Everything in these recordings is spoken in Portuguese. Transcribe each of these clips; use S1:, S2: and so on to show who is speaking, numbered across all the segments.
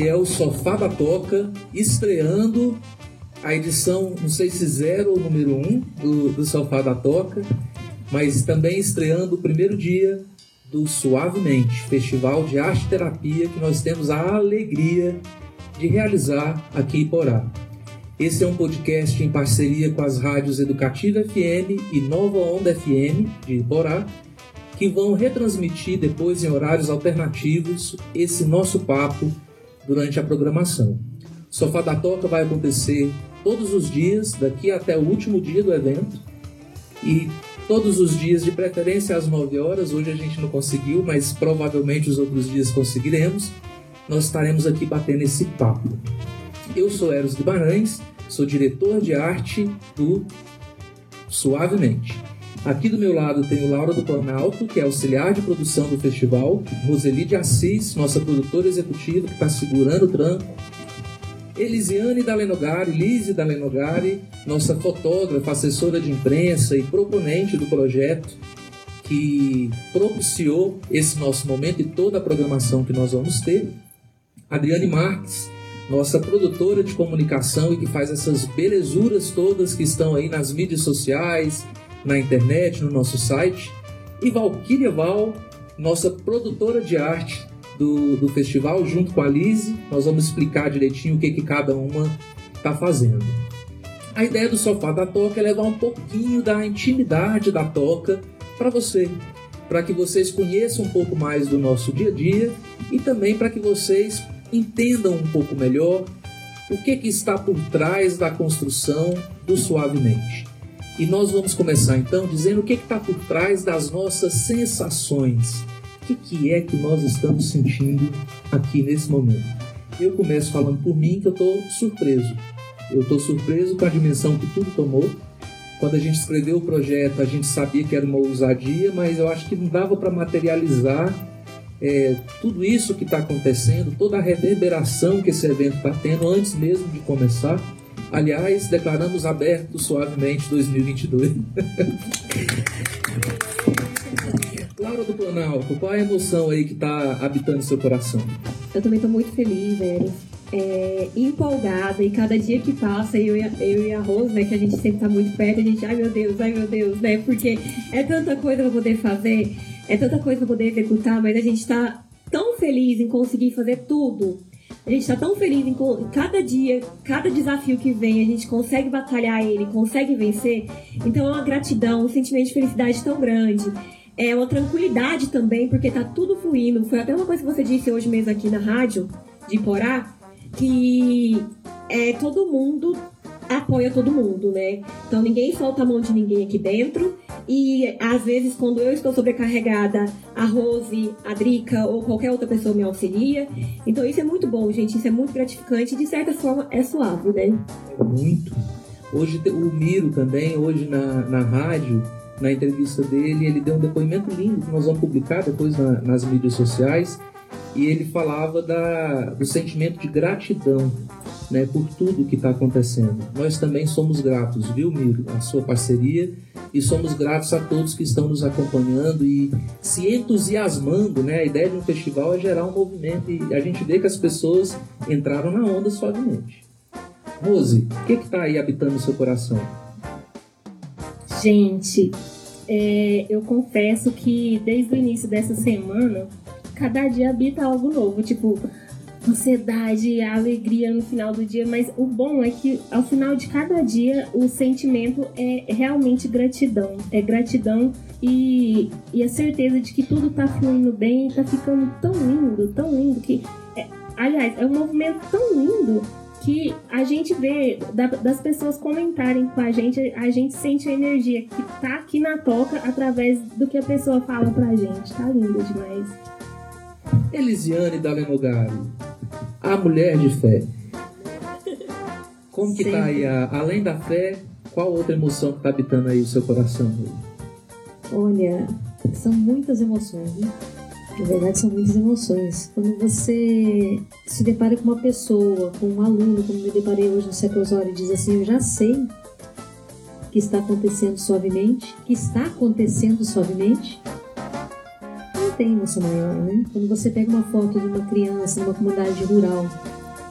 S1: Esse é o Sofá da Toca, estreando a edição, não sei se zero ou número um do, do Sofá da Toca, mas também estreando o primeiro dia do Suavemente, Festival de Arte Terapia que nós temos a alegria de realizar aqui em Porá. Esse é um podcast em parceria com as rádios Educativa FM e Nova Onda FM de Porá, que vão retransmitir depois em horários alternativos esse nosso papo durante a programação. Sofá da Toca vai acontecer todos os dias, daqui até o último dia do evento, e todos os dias, de preferência às 9 horas. Hoje a gente não conseguiu, mas provavelmente os outros dias conseguiremos. Nós estaremos aqui batendo esse papo. Eu sou Eros Guimarães, sou diretor de arte do Suavemente. Aqui do meu lado tem o Laura do Planalto, que é auxiliar de produção do festival, Roseli de Assis, nossa produtora executiva, que está segurando o tranco, Elisiane Dalenogari, Lise Dalenogari, nossa fotógrafa, assessora de imprensa e proponente do projeto, que propiciou esse nosso momento e toda a programação que nós vamos ter. Adriane Marques, nossa produtora de comunicação e que faz essas belezuras todas que estão aí nas mídias sociais, na internet, no nosso site. E Valquíria Val, nossa produtora de arte do, do festival, junto com a Lise. Nós vamos explicar direitinho o que, que cada uma está fazendo. A ideia do Sofá da Toca é levar um pouquinho da intimidade da toca para você, para que vocês conheçam um pouco mais do nosso dia a dia e também para que vocês entendam um pouco melhor o que, que está por trás da construção do Suavemente. E nós vamos começar então dizendo o que está por trás das nossas sensações. O que, que é que nós estamos sentindo aqui nesse momento? Eu começo falando por mim que eu estou surpreso. Eu estou surpreso com a dimensão que tudo tomou. Quando a gente escreveu o projeto, a gente sabia que era uma ousadia, mas eu acho que não dava para materializar é, tudo isso que está acontecendo, toda a reverberação que esse evento está tendo antes mesmo de começar. Aliás, declaramos aberto suavemente 2022. Laura do Planalto, qual a emoção aí que está habitando seu coração?
S2: Eu também tô muito feliz, velho. É, empolgada e cada dia que passa, eu e, a, eu e a Rose, né, que a gente sempre tá muito perto, a gente, ai meu Deus, ai meu Deus, né? Porque é tanta coisa pra poder fazer, é tanta coisa pra poder executar, mas a gente tá tão feliz em conseguir fazer tudo. A gente tá tão feliz em cada dia, cada desafio que vem, a gente consegue batalhar ele, consegue vencer. Então é uma gratidão, um sentimento de felicidade tão grande. É uma tranquilidade também, porque tá tudo fluindo. Foi até uma coisa que você disse hoje mesmo aqui na rádio, de Porá, que é, todo mundo apoia todo mundo, né? Então ninguém solta a mão de ninguém aqui dentro. E às vezes, quando eu estou sobrecarregada, a Rose, a Drica ou qualquer outra pessoa me auxilia. Então isso é muito bom, gente. Isso é muito gratificante. De certa forma, é suave, né?
S1: Muito. Hoje o Miro também, hoje na, na rádio, na entrevista dele, ele deu um depoimento lindo que nós vamos publicar depois na- nas mídias sociais. E ele falava da, do sentimento de gratidão né, por tudo que está acontecendo. Nós também somos gratos, viu, Miro, a sua parceria e somos gratos a todos que estão nos acompanhando e se entusiasmando, né? A ideia de um festival é gerar um movimento e a gente vê que as pessoas entraram na onda suavemente. Rose, o que está aí habitando o seu coração?
S3: Gente, é, eu confesso que desde o início dessa semana, cada dia habita algo novo. Tipo, ansiedade, a alegria no final do dia. Mas o bom é que ao final de cada dia, o sentimento é realmente gratidão. É gratidão e, e a certeza de que tudo tá fluindo bem e tá ficando tão lindo, tão lindo que. é- aliás, é um movimento tão lindo que a gente vê da- das pessoas comentarem com a gente, a gente sente a energia que tá aqui na toca através do que a pessoa fala pra gente. Tá lindo demais.
S1: Elisiane Dalenogari, a mulher de fé. Como que tá aí, a, além da fé, qual outra emoção que tá habitando aí o seu coração?
S4: Olha, são muitas emoções, né? Na verdade, são muitas emoções. Quando você se depara com uma pessoa, com um aluno, como me deparei hoje no Secosório, e diz assim: Eu já sei que está acontecendo suavemente, que está acontecendo suavemente, tem emoção maior, né? Quando você pega uma foto de uma criança numa comunidade rural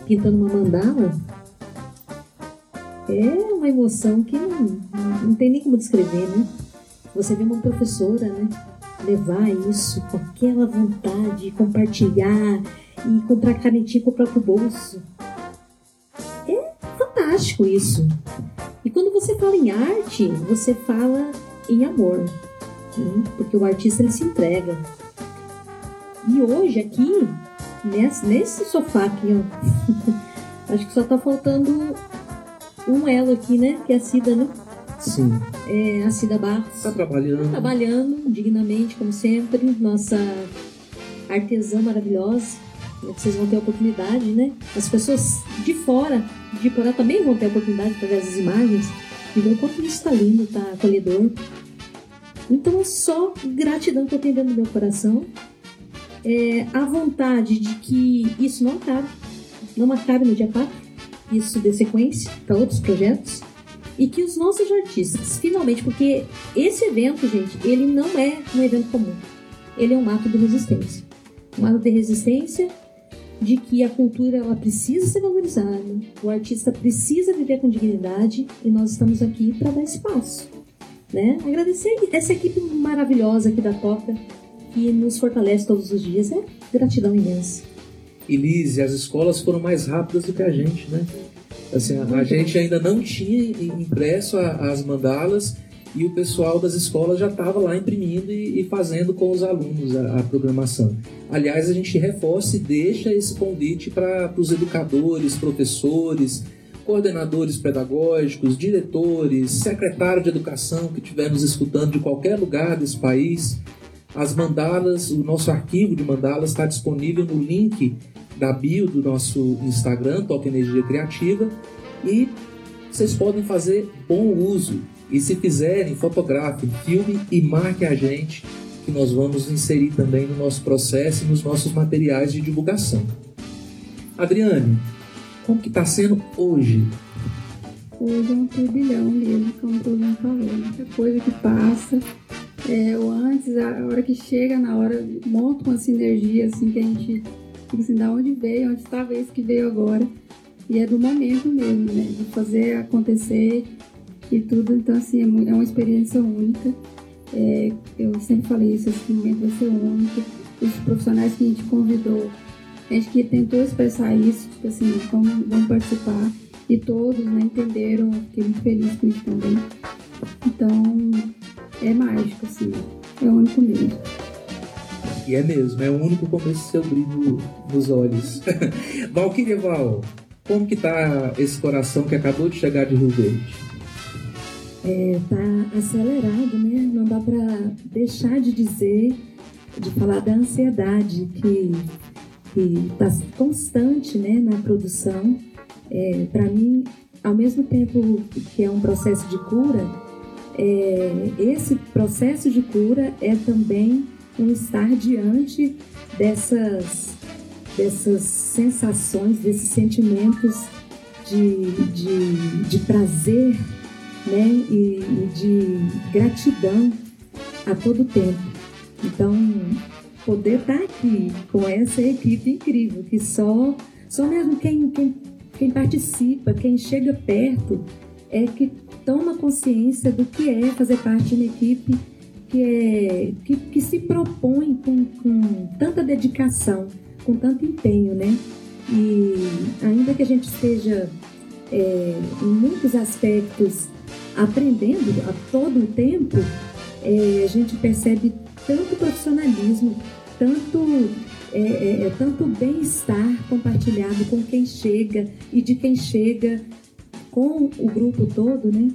S4: pintando uma mandala, é uma emoção que não, não tem nem como descrever, né? Você vê uma professora, né? Levar isso com aquela vontade de compartilhar e comprar canetinha com o próprio bolso. É fantástico isso. E quando você fala em arte, você fala em amor. Né? Porque o artista ele se entrega. E hoje aqui, nesse, nesse sofá aqui, ó, acho que só tá faltando um elo aqui, né? Que é a Cida, né?
S1: Sim.
S4: É a Cida Barros.
S1: Tá trabalhando.
S4: Trabalhando dignamente, como sempre. Nossa artesã maravilhosa. Vocês vão ter a oportunidade, né? As pessoas de fora de Porá também vão ter a oportunidade através das imagens de ver o quanto isso está lindo, tá acolhedor. Então é só gratidão que eu tenho dentro do meu coração. É a vontade de que isso não acabe, não acabe no dia 4, isso dê sequência para outros projetos. E que os nossos artistas, finalmente, porque esse evento, gente, ele não é um evento comum. Ele é um ato de resistência. Um ato de resistência de que a cultura ela precisa ser valorizada, o artista precisa viver com dignidade e nós estamos aqui para dar espaço. Né? Agradecer essa equipe maravilhosa aqui da Toca que nos fortalece todos os dias. É gratidão imensa.
S1: Elise, as escolas foram mais rápidas do que a gente, né? Assim, a, a gente ainda não tinha impresso a, as mandalas e o pessoal das escolas já estava lá imprimindo e, e, fazendo com os alunos a, a, programação. Aliás, a gente reforça e deixa esse convite para os educadores, professores, coordenadores pedagógicos, diretores, secretário de educação que estivermos escutando de qualquer lugar desse país. As mandalas, o nosso arquivo de mandalas está disponível no link da bio do nosso Instagram, Toque Energia Criativa, e vocês podem fazer bom uso e se fizerem, fotografem, filme e marque a gente, que nós vamos inserir também no nosso processo e nos nossos materiais de divulgação. Adriane, como que está sendo hoje?
S5: Hoje é um turbilhão mesmo, como todo mundo falou. Muita coisa que passa. É, antes, a hora que chega, na hora, monta uma sinergia assim que a gente fica assim, da onde veio, onde estava isso que veio agora. E é do momento mesmo, né? De fazer acontecer e tudo. Então, assim, é, é uma experiência única. É, eu sempre falei isso, esse momento vai ser único. Os profissionais que a gente convidou, a gente que tentou expressar isso, tipo assim, como vão participar. E todos né, entenderam, fiquei muito feliz com isso também. Então, é mágico, assim, é único mesmo.
S1: E é mesmo, é o único com esse seu brilho nos olhos. Valquíria Val, como que tá esse coração que acabou de chegar de Rio Verde?
S4: é, tá acelerado, né? Não dá para deixar de dizer, de falar da ansiedade que que está constante, né, na produção. É, para mim, ao mesmo tempo que é um processo de cura, é, esse processo de cura é também um estar diante dessas dessas sensações, desses sentimentos de, de, de prazer né, e, e de gratidão a todo tempo. Então, poder estar aqui com essa equipe incrível, que só, só mesmo quem, quem, quem participa, quem chega perto, é que toma consciência do que é fazer parte de uma equipe que, é, que, que se propõe com, com tanta dedicação, com tanto empenho, né? E ainda que a gente esteja é, em muitos aspectos aprendendo a todo o tempo, é, a gente percebe tanto profissionalismo, tanto, é, é, é, tanto bem-estar compartilhado com quem chega e de quem chega com o grupo todo, né?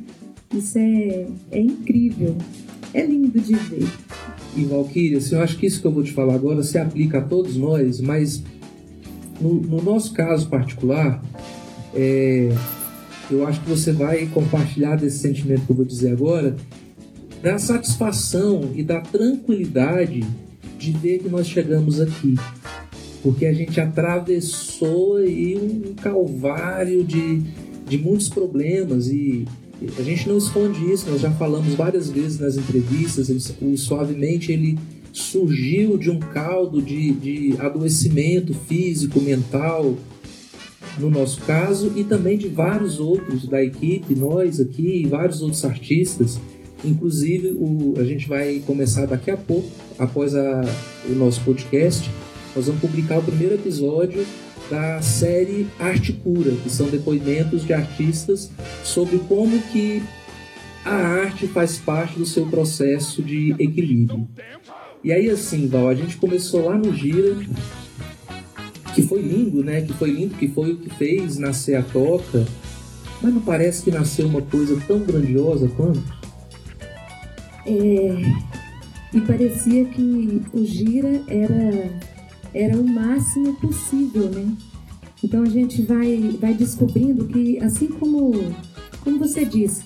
S4: Isso é, é incrível, é lindo de ver.
S1: E Valquíria, eu acho que isso que eu vou te falar agora se aplica a todos nós, mas no, no nosso caso particular, é, eu acho que você vai compartilhar desse sentimento que eu vou dizer agora, da satisfação e da tranquilidade de ver que nós chegamos aqui. Porque a gente atravessou aí um calvário de, de muitos problemas e a gente não esconde isso, nós já falamos várias vezes nas entrevistas, ele, o Suavemente ele surgiu de um caldo de, de adoecimento físico, mental, no nosso caso, e também de vários outros da equipe, nós aqui e vários outros artistas. Inclusive, o, a gente vai começar daqui a pouco, após a, o nosso podcast, nós vamos publicar o primeiro episódio da série Arte Pura, que são depoimentos de artistas sobre como que a arte faz parte do seu processo de equilíbrio. E aí assim, Val, a gente começou lá no Gira, que foi lindo, né? Que foi lindo, que foi o que fez nascer a toca, mas não parece que nasceu uma coisa tão grandiosa quanto?
S6: É, e parecia que o Gira era era o máximo possível, né? Então a gente vai, vai descobrindo que, assim como, como você disse,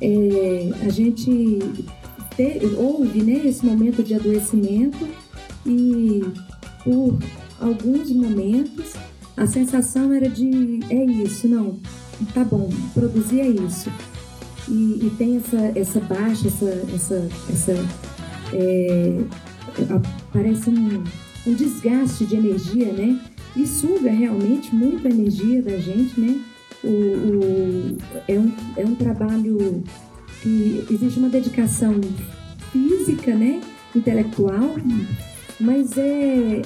S6: é, a gente te, houve né, esse momento de adoecimento e por alguns momentos a sensação era de é isso, não, tá bom, produzir é isso. E, e tem essa, essa baixa, essa, essa, essa é, um um desgaste de energia, né? E suga realmente muita energia da gente, né? O, o, é, um, é um trabalho que existe uma dedicação física, né? Intelectual, mas é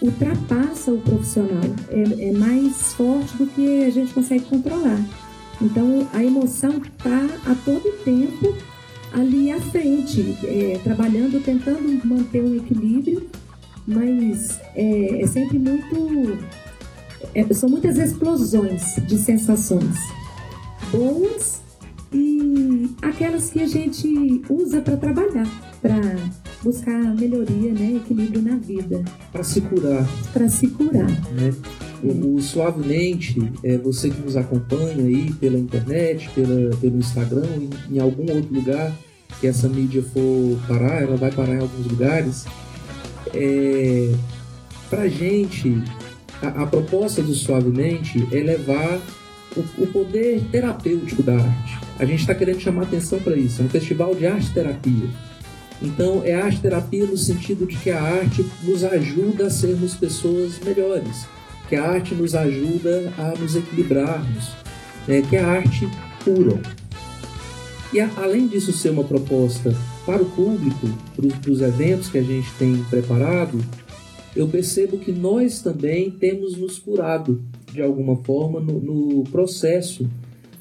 S6: ultrapassa o profissional, é, é mais forte do que a gente consegue controlar. Então a emoção está a todo tempo ali à frente, é, trabalhando, tentando manter um equilíbrio mas é, é sempre muito. É, são muitas explosões de sensações boas e aquelas que a gente usa para trabalhar, para buscar melhoria, né, equilíbrio na vida.
S1: Para se curar.
S6: Para se curar.
S1: Né? O, o, Suavemente, é, você que nos acompanha aí pela internet, pela, pelo Instagram, em, em algum outro lugar que essa mídia for parar, ela vai parar em alguns lugares é, para gente, a, a, proposta do Suavemente é levar o, o poder terapêutico da arte. A gente está querendo chamar atenção para isso. É um festival de arte-terapia. Então, é arte-terapia no sentido de que a arte nos ajuda a sermos pessoas melhores, que a arte nos ajuda a nos equilibrarmos, né? que a arte cura. E a, além disso ser uma proposta para o público, para os eventos que a gente tem preparado, eu percebo que nós também temos nos curado de alguma forma no, no processo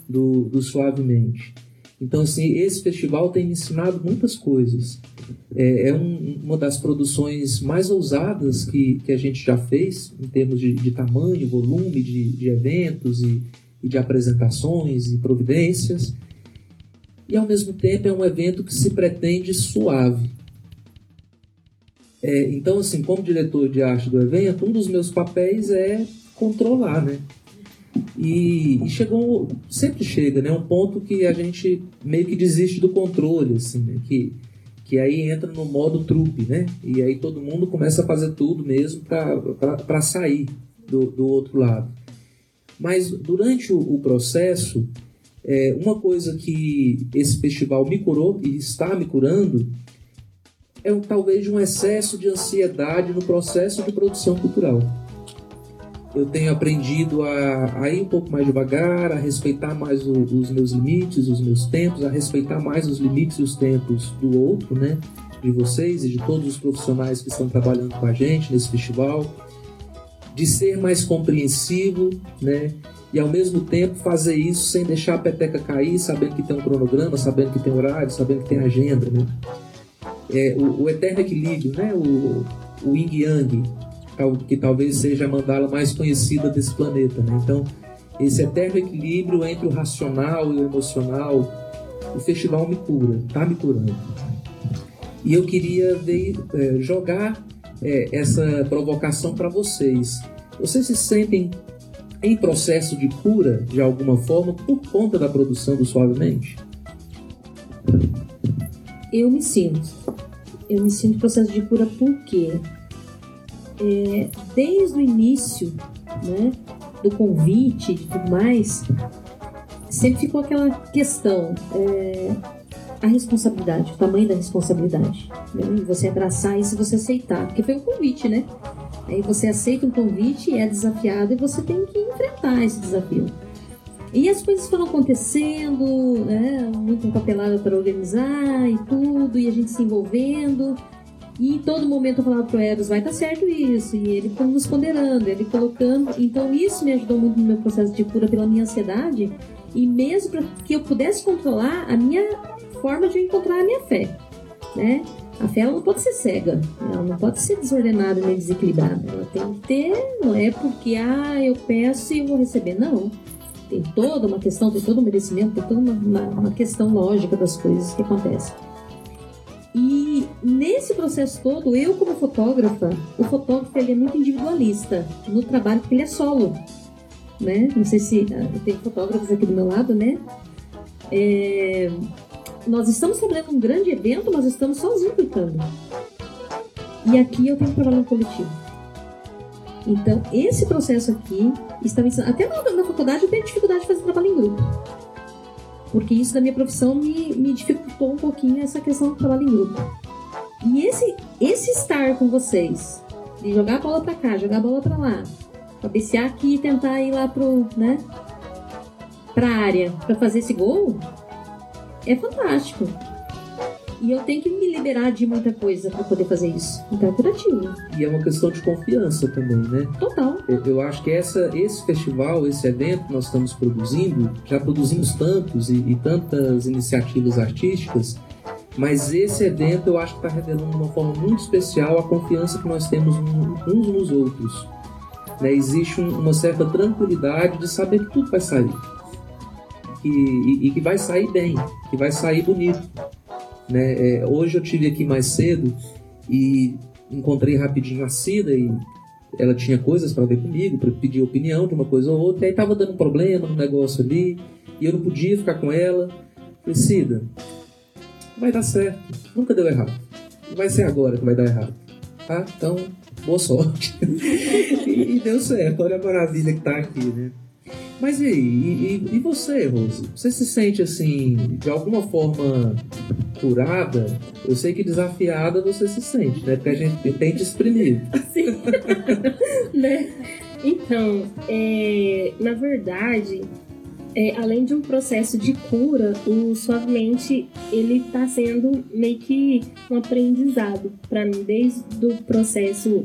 S1: do, do, Suavemente. Então, assim, esse festival tem me ensinado muitas coisas. É, é um, uma das produções mais ousadas que, que a gente já fez, em termos de, de tamanho, volume de, de eventos e, e de apresentações e providências e ao mesmo tempo é um evento que se pretende suave. É, então, assim, como diretor de arte do evento, um dos meus papéis é controlar, né? E, e, chegou, sempre chega, né? Um ponto que a gente meio que desiste do controle, assim, né? Que, que aí entra no modo trupe, né? E aí todo mundo começa a fazer tudo mesmo para sair do, do outro lado. Mas durante o, o processo, é, uma coisa que esse festival me curou e está me curando é talvez um excesso de ansiedade no processo de produção cultural. Eu tenho aprendido a, a ir um pouco mais devagar, a respeitar mais o, os meus limites, os meus tempos, a respeitar mais os limites e os tempos do outro, né? De vocês e de todos os profissionais que estão trabalhando com a gente nesse festival, de ser mais compreensivo, né? e ao mesmo tempo fazer isso sem deixar a peteca cair, sabendo que tem um cronograma, sabendo que tem horário, sabendo que tem agenda, né? É, o, o, eterno equilíbrio, né? O, o Yin Yang, que talvez seja a mandala mais conhecida desse planeta, né? Então, esse eterno equilíbrio entre o racional e o emocional, o festival me cura, tá me curando. E eu queria ver, é, jogar é, essa provocação para vocês Vocês se sentem em processo de cura de alguma forma por conta da produção do Suavemente?
S4: Eu me sinto. Eu me sinto em processo de cura porque é, desde o início né, do convite e tudo mais, sempre ficou aquela questão, é, a responsabilidade, o tamanho da responsabilidade. Né? Você abraçar isso e você aceitar, porque foi um convite, né? Aí você aceita um convite, é desafiado e você tem que enfrentar esse desafio. E as coisas foram acontecendo, né? Muito empapelada para organizar e tudo, e a gente se envolvendo. E em todo momento eu falava pro Eros, vai dar certo isso. E ele nos ponderando, ele colocando. Então isso me ajudou muito no meu processo de cura pela minha ansiedade. E mesmo para que eu pudesse controlar a minha forma de encontrar a minha fé. Né? A fé ela não pode ser cega, ela não pode ser desordenada nem desequilibrada. Ela tem que ter, não é porque ah, eu peço e eu vou receber. Não tem toda uma questão, tem todo um merecimento, tem toda uma, uma, uma questão lógica das coisas que acontecem. E nesse processo todo, eu como fotógrafa, o fotógrafo ele é muito individualista no trabalho porque ele é solo, né? Não sei se uh, tem fotógrafos aqui do meu lado, né? É, nós estamos trabalhando um grande evento, nós estamos sozinhos tocando. E aqui eu tenho que trabalhar no coletivo. Então, esse processo aqui está me ensinando. Até na, na, faculdade eu tenho dificuldade de fazer trabalho em grupo. Porque isso da minha profissão me, me dificultou um pouquinho essa questão do trabalho em grupo. E esse, esse estar com vocês, de jogar a bola pra cá, jogar a bola pra lá, cabecear aqui e tentar ir lá pro, né, pra área pra fazer esse gol, é fantástico. E eu tenho que me liberar de muita coisa para poder fazer isso. Então é curativo.
S1: E é uma questão de confiança também, né?
S4: Total.
S1: Eu, eu acho que essa, esse festival, esse evento que nós estamos produzindo, já produzimos tantos e, e tantas iniciativas artísticas, mas esse evento eu acho que está revelando de uma forma muito especial a confiança que nós temos uns nos outros. Né? Existe um, uma certa tranquilidade de saber que tudo vai sair. E, e, e que vai sair bem, que vai sair bonito. Né? É, hoje eu tive aqui mais cedo e encontrei rapidinho a Cida e ela tinha coisas para ver comigo, para pedir opinião de uma coisa ou outra, e aí tava dando um problema no negócio ali, e eu não podia ficar com ela. Falei, Cida, vai dar certo, nunca deu errado. Vai ser agora que vai dar errado. Tá? Então, boa sorte. e, deu certo, olha a maravilha que tá aqui, né? Mas e e, e, você, Rose? Você se sente assim, de alguma forma curada? Eu sei que desafiada você se sente, né? Porque a gente tem que exprimir.
S3: Sim. né? Então, é, na verdade, é, além de um processo de cura, o Suavemente ele está sendo meio que um aprendizado para mim, desde o processo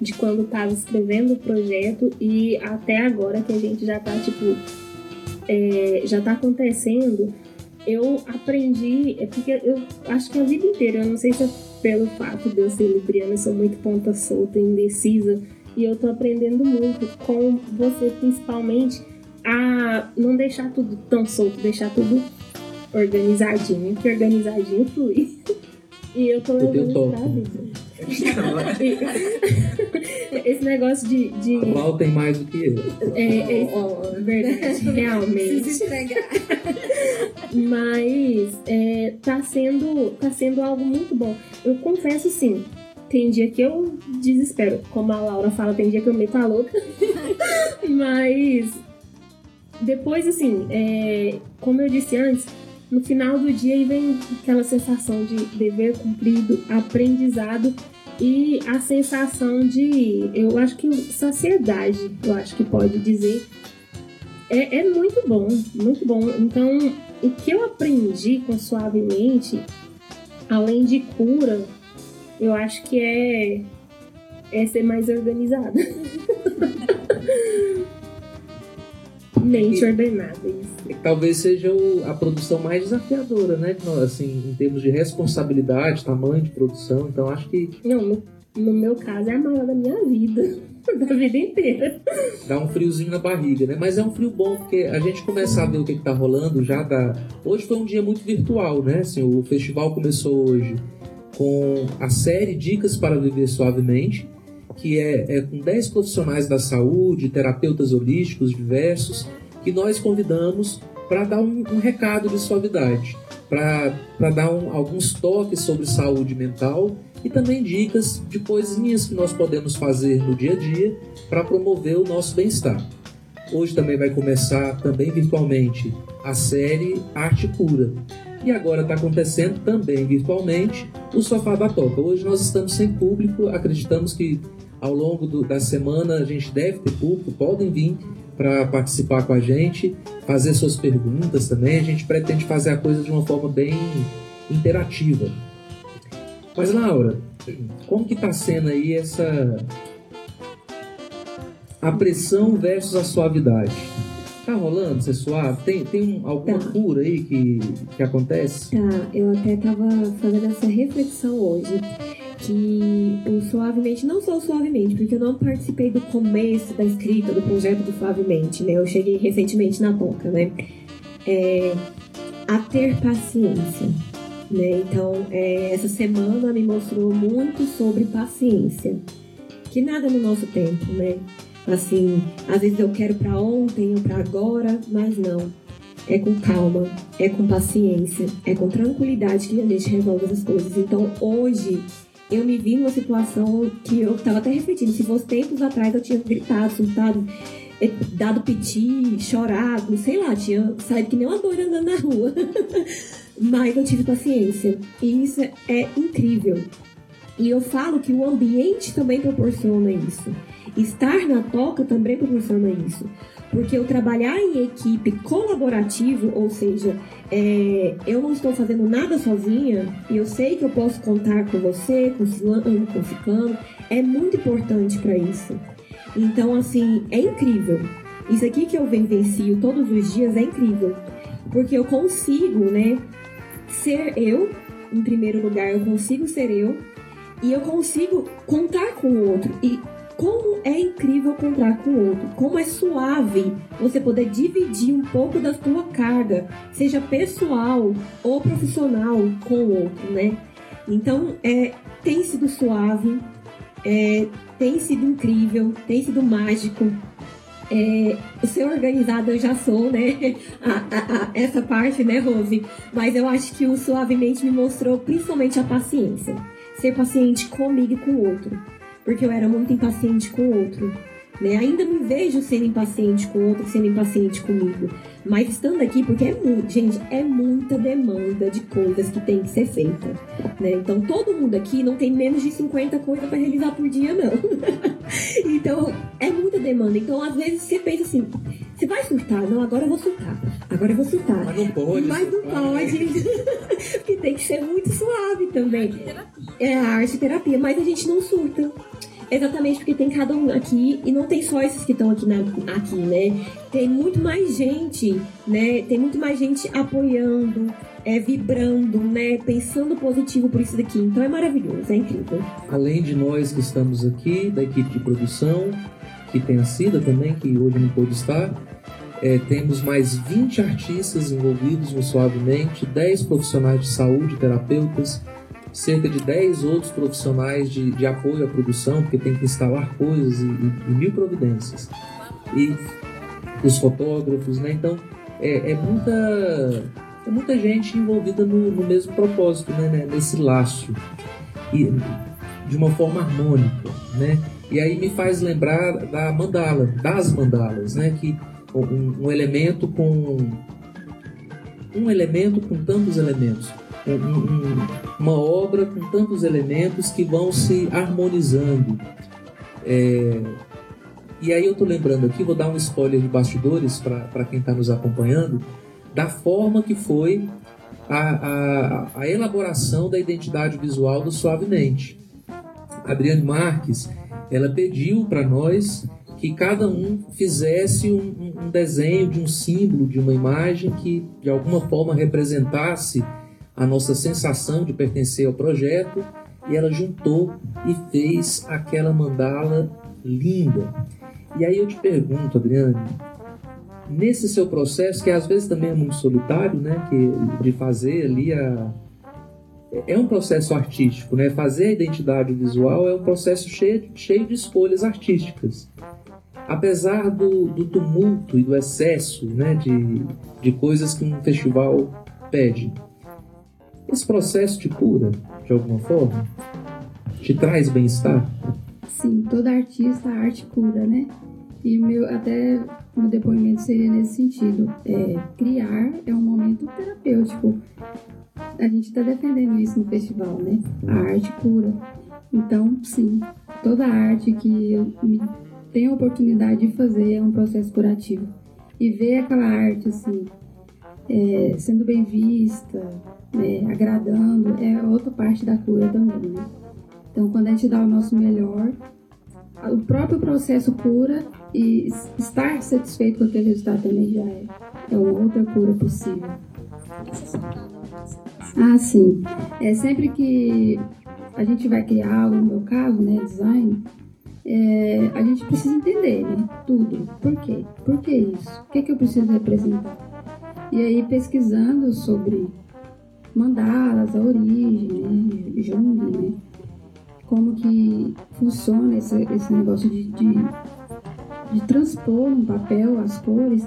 S3: de quando estava escrevendo o projeto e até agora que a gente já está tipo é, já está acontecendo eu aprendi é porque eu acho que a vida inteira eu não sei se é pelo fato de eu ser libriana eu sou muito ponta solta indecisa e eu tô aprendendo muito com você principalmente a não deixar tudo tão solto deixar tudo organizadinho que organizadinho flui e eu tô levando pra vida Esse negócio de. de...
S1: O mal tem mais do que eu.
S3: É, é oh, verdade, realmente. Mas é, tá, sendo, tá sendo algo muito bom. Eu confesso sim. Tem dia que eu desespero. Como a Laura fala, tem dia que eu meto a louca. Mas depois, assim, é, como eu disse antes, no final do dia vem aquela sensação de dever cumprido, aprendizado e a sensação de, eu acho que saciedade, eu acho que pode dizer. É, é muito bom, muito bom. Então, o que eu aprendi com Suavemente, além de cura, eu acho que é, é ser mais organizada. Mente ordenada, isso.
S1: Talvez seja o, a produção mais desafiadora, né? Assim, em termos de responsabilidade, tamanho de produção. Então acho que.
S3: Não, no, no meu caso é a maior da minha vida. da vida inteira.
S1: Dá um friozinho na barriga, né? Mas é um frio bom, porque a gente começa a ver o que, está rolando já da. Hoje foi um dia muito virtual, né? Assim, o festival começou hoje com a série Dicas para Viver Suavemente que é, é com 10 profissionais da saúde, terapeutas holísticos diversos, que nós convidamos para dar um, um, recado de suavidade, para dar um, alguns toques sobre saúde mental e também dicas de coisinhas que nós podemos fazer no dia a dia para promover o nosso bem-estar. Hoje também vai começar, também virtualmente, a série Arte Cura. E agora está acontecendo também virtualmente o Sofá da Toca. Hoje nós estamos sem público, acreditamos que ao longo do, da semana a gente deve ter público, podem vir para participar com a gente, fazer suas perguntas também. A gente pretende fazer a coisa de uma forma bem interativa. Mas Laura, como que está sendo aí essa a pressão versus a suavidade? Tá rolando ser suave? Tem, tem alguma tá. cura aí que, que acontece?
S2: Tá, eu até tava fazendo essa reflexão hoje que o Suavemente, não só o Suavemente, porque eu não participei do começo da escrita do projeto do Suavemente, né? Eu cheguei recentemente na boca, né? É, a ter paciência, né? Então, é, essa semana me mostrou muito sobre paciência, que nada no nosso tempo, né? Assim, às vezes eu quero para ontem ou para agora, mas não. É com calma, é com paciência, é com tranquilidade que a gente resolve as coisas. Então, hoje eu me vi numa situação que eu estava até refletindo. Se fosse tempos atrás, eu tinha gritado, surtado, eh, dado piti, chorado, sei lá, tinha saído que nem uma doida andando na rua. Mas eu tive paciência. E isso é incrível. E eu falo que o ambiente também proporciona isso. Estar na toca também proporciona isso. Porque o trabalhar em equipe colaborativo, ou seja, é, eu não estou fazendo nada sozinha e eu sei que eu posso contar com você, com fulano, com é muito importante para isso. Então, assim, é incrível. Isso aqui que eu vivencio todos os dias é incrível. Porque eu consigo, né, ser eu, em primeiro lugar, eu consigo ser eu, e eu consigo contar com o outro. E como é incrível contar com o outro, como é suave você poder dividir um pouco da sua carga, seja pessoal ou profissional, com o outro, né? Então, é, tem sido suave, é, tem sido incrível, tem sido mágico. É, ser organizado eu já sou, né? A, a, a, essa parte, né, Rose? Mas eu acho que o suavemente me mostrou principalmente a paciência. Ser paciente comigo e com o outro porque eu era muito impaciente com o outro. Né? Ainda me vejo sendo impaciente com outro, sendo impaciente comigo. Mas estando aqui, porque é muito, gente, é muita demanda de coisas que tem que ser feita. Né? Então todo mundo aqui não tem menos de 50 coisas para realizar por dia, não. então é muita demanda. Então às vezes você pensa assim, você vai surtar? Não, agora eu vou surtar. Agora eu vou surtar.
S1: Mas não pode.
S2: Mas não pode. porque tem que ser muito suave também. É a arte terapia, mas a gente não surta. Exatamente, porque tem cada um aqui e não tem só esses que estão aqui, na, aqui, né? Tem muito mais gente, né? Tem muito mais gente apoiando, é, vibrando, né? Pensando positivo por isso daqui. Então é maravilhoso, é incrível.
S1: Além de nós que estamos aqui, da equipe de produção, que tem a Cida também, que hoje não pôde estar, é, temos mais 20 artistas envolvidos no Suavemente, 10 profissionais de saúde, terapeutas, cerca de 10 outros profissionais de, de apoio à produção, porque tem que instalar coisas e, e, e mil providências. E os fotógrafos, né? Então, é, é muita, é muita gente envolvida no, no mesmo propósito, né? né? Nesse laço. E, de uma forma harmônica, né? E aí me faz lembrar da mandala, das mandalas, né? Que um, um elemento com um elemento com tantos elementos uma obra com tantos elementos que vão se harmonizando. É, e aí eu estou lembrando aqui, vou dar um spoiler de bastidores para quem está nos acompanhando, da forma que foi a, a, a, elaboração da identidade visual do Suavemente. Adriane Marques, ela pediu para nós que cada um fizesse um, um desenho de um símbolo, de uma imagem que de alguma forma representasse a nossa sensação de pertencer ao projeto e ela juntou e fez aquela mandala linda. E aí eu te pergunto, Adriane, nesse seu processo, que às vezes também é muito solitário, né, que, de fazer ali a, é um processo artístico, né? Fazer a identidade visual é um processo cheio, cheio de escolhas artísticas. Apesar do, do tumulto e do excesso né, de, de coisas que um festival pede, esse processo te cura, de alguma forma? Te traz bem-estar?
S5: Sim, toda artista, a arte cura, né? E meu, até meu depoimento seria nesse sentido. É, criar é um momento terapêutico. A gente está defendendo isso no festival, né? A arte cura. Então, sim, toda arte que eu tenho a oportunidade de fazer é um processo curativo. E ver aquela arte, assim, é, sendo bem vista, né, agradando, é outra parte da cura também, né? Então, quando a gente dá o nosso melhor, o próprio processo cura e estar satisfeito com aquele resultado também já é, é uma outra cura possível. Ah, sim. É sempre que a gente vai criar algo, no meu caso, né, design, é, a gente precisa entender, né, tudo. Por quê? Por que isso? O que, é que eu preciso representar? E aí, pesquisando sobre mandalas, a origem, né, Jung, né, como que funciona esse, esse negócio de, de, de transpor no papel as cores.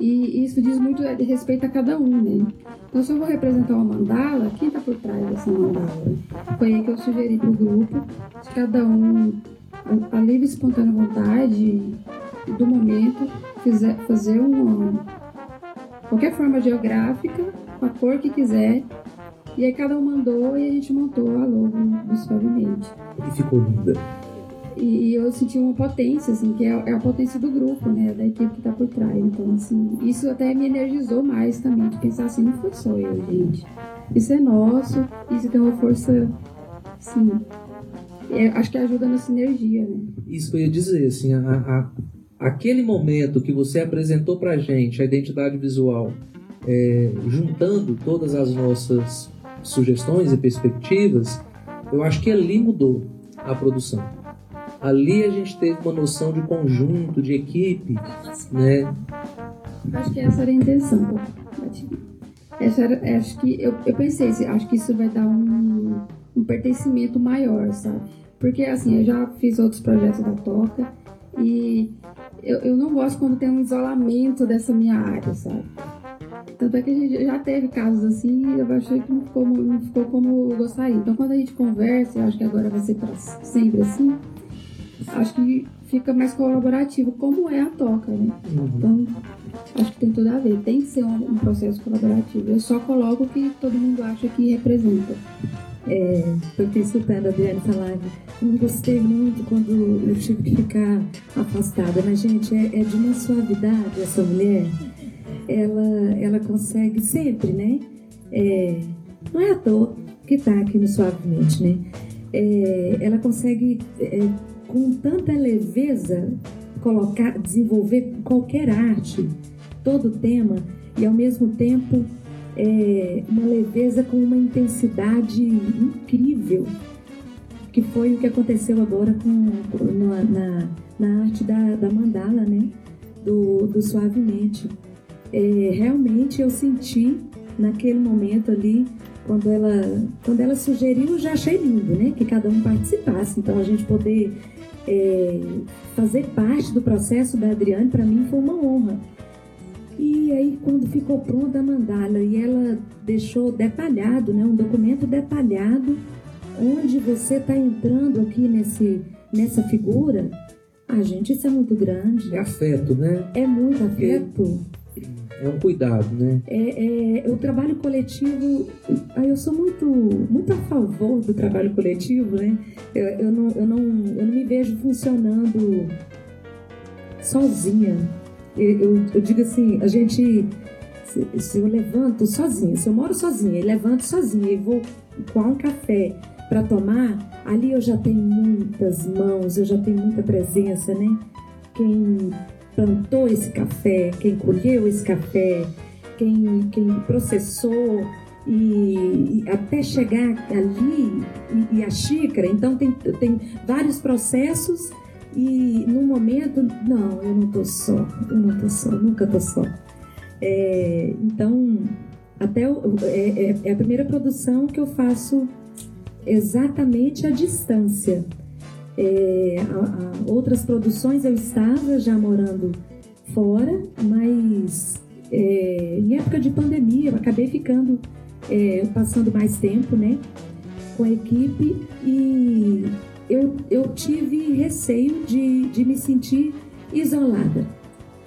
S5: E isso diz muito de respeito a cada um, né? Então, se eu vou representar uma mandala, quem está por trás dessa mandala? Foi aí que eu sugeri para o grupo, de cada um, a livre e espontânea vontade do momento, fizer, fazer uma, qualquer forma geográfica, com a cor que quiser, e aí cada um mandou e a gente montou a logo do suavemente.
S1: E ficou linda.
S5: E, e, eu senti uma potência, assim, que é, é, a potência do grupo, né? Da equipe que tá por trás. Então, assim, isso até me energizou mais também, de pensar assim, não foi só eu, gente. Isso é nosso, isso tem uma força, assim, é, acho que ajuda na sinergia, né?
S1: Isso que eu ia dizer, assim, a, a, aquele momento que você apresentou pra gente, a identidade visual, é, juntando todas as nossas sugestões e perspectivas, eu acho que ali mudou a produção. Ali a gente teve uma noção de conjunto, de equipe, né?
S5: Acho que essa era a intenção. Essa era, acho que eu, eu pensei, acho que isso vai dar um, um pertencimento maior, sabe? Porque assim, eu já fiz outros projetos da Toca e eu, eu não gosto quando tem um isolamento dessa minha área, sabe? Tanto é que a gente já teve casos assim e eu achei que não ficou, não ficou como eu gostaria. Então, quando a gente conversa, eu acho que agora vai ser para sempre assim, acho que fica mais colaborativo, como é a toca, né? Uhum. Então, acho que tem tudo a ver. Tem que ser um, um, processo colaborativo. Eu só coloco o que todo mundo acha que representa.
S6: É, eu fiquei escutando a Adriane falar, não gostei muito quando eu tive que ficar afastada, mas, gente, é, é de uma suavidade essa mulher ela, ela consegue sempre, né? É, não é à toa que está aqui no Suavemente, né? É, ela consegue, é, com tanta leveza, colocar, desenvolver qualquer arte, todo tema, e ao mesmo tempo é, uma leveza com uma intensidade incrível, que foi o que aconteceu agora com, na, na, na arte da, da mandala, né? Do, do Suavemente é, realmente eu senti naquele momento ali, quando ela, quando ela sugeriu, eu já achei lindo, né? Que cada um participasse. Então a gente poder é, fazer parte do processo da Adriane, para mim foi uma honra. E aí, quando ficou pronta a mandala e ela deixou detalhado, né, um documento detalhado, onde você está entrando aqui nesse, nessa figura, a gente, isso é muito grande.
S1: É afeto, né?
S6: É muito afeto
S1: é um cuidado, né?
S6: É, é, o trabalho coletivo, eu sou muito, muito a favor do trabalho coletivo, né? Eu, eu, não, eu, não, eu não me vejo funcionando sozinha. Eu, eu, digo assim, a gente, se, se, eu levanto sozinha, se eu moro sozinha e levanto sozinha e vou com um café para tomar, ali eu já tenho muitas mãos, eu já tenho muita presença, né? Quem plantou esse café, quem colheu esse café, quem, quem processou e, e até chegar ali e, e, a xícara. Então tem, tem vários processos e no momento, não, eu não tô só, eu não tô só, nunca tô só. É, então até o- é, é- é a primeira produção que eu faço exatamente à distância. É, a- a- outras produções eu estava já morando fora, mas é, em época de pandemia eu acabei ficando, é, passando mais tempo, né, com a equipe e eu, eu tive receio de, de me sentir isolada,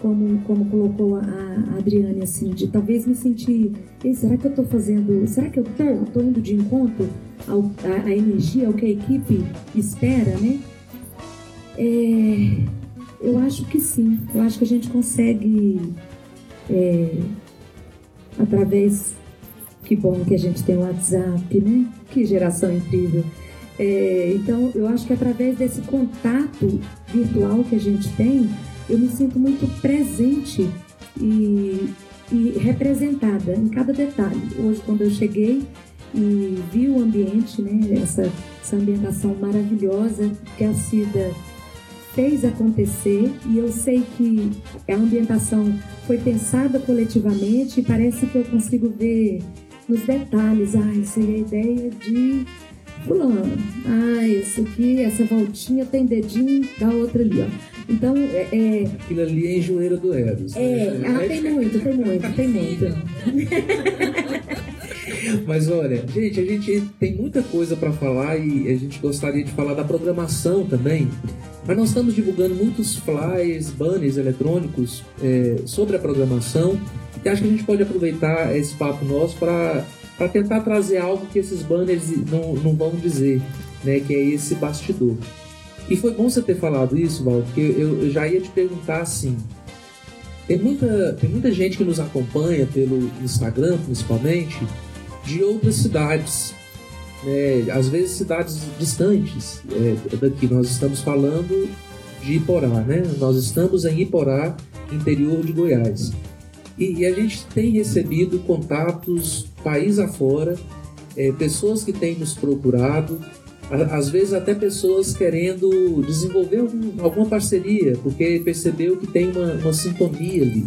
S6: como, como colocou a, a Adriane, assim, de talvez me sentir, "Ei, será que eu estou fazendo, será que eu estou tô, indo de encontro ao, a, a energia, ao que a equipe espera, né? É, eu acho que sim, eu acho que a gente consegue, é, através, que bom que a gente tem o WhatsApp, né? Que geração incrível. É, então, eu acho que através desse contato virtual que a gente tem, eu me sinto muito presente e, e representada em cada detalhe. Hoje, quando eu cheguei e vi o ambiente, né, essa, essa ambientação maravilhosa que a Cida fez acontecer e eu sei que a ambientação foi pensada coletivamente e parece que eu consigo ver nos detalhes, ah, isso é a ideia de fulano, ah, isso aqui, essa voltinha tem dedinho da outra ali, ó. Então, é, é,
S1: Aquilo ali é enjoeira do Eros.
S6: é,
S1: né?
S6: ah, tem muito, tem muito, tem muito.
S1: Mas olha, gente, a gente tem muita coisa para falar e a gente gostaria de falar da programação também. Mas nós estamos divulgando muitos flyers, banners eletrônicos é, sobre a programação e acho que a gente pode aproveitar esse papo nosso para tentar trazer algo que esses banners não, não vão dizer, né? Que é esse bastidor. E foi bom você ter falado isso, Val, porque eu, eu já ia te perguntar assim. Tem muita, tem muita gente que nos acompanha pelo Instagram, principalmente, de outras cidades, né? às vezes cidades distantes é, daqui. Nós estamos falando de Iporá, né? Nós estamos em Iporá, interior de Goiás. E, e a gente tem recebido contatos país afora, é, pessoas que têm nos procurado, a- às vezes até pessoas querendo desenvolver algum- alguma parceria, porque percebeu que tem uma, uma sintonia ali.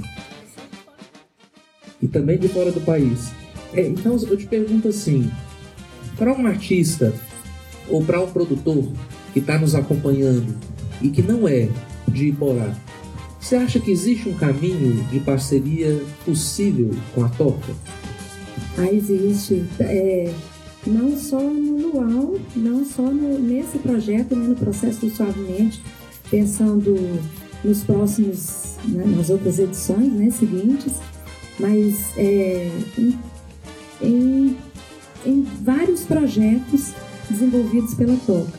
S1: E também de fora do país. É, então eu te pergunto assim, para um artista ou para um produtor que está nos acompanhando e que não é de Iporá, você acha que existe um caminho de parceria possível com a Toca?
S6: Ah, existe. É, não só no Luau, não só no- nesse projeto, né, no processo do Suavemente, pensando nos próximos, né, nas outras edições né, seguintes, mas é, em, em, em vários projetos desenvolvidos pela Toca.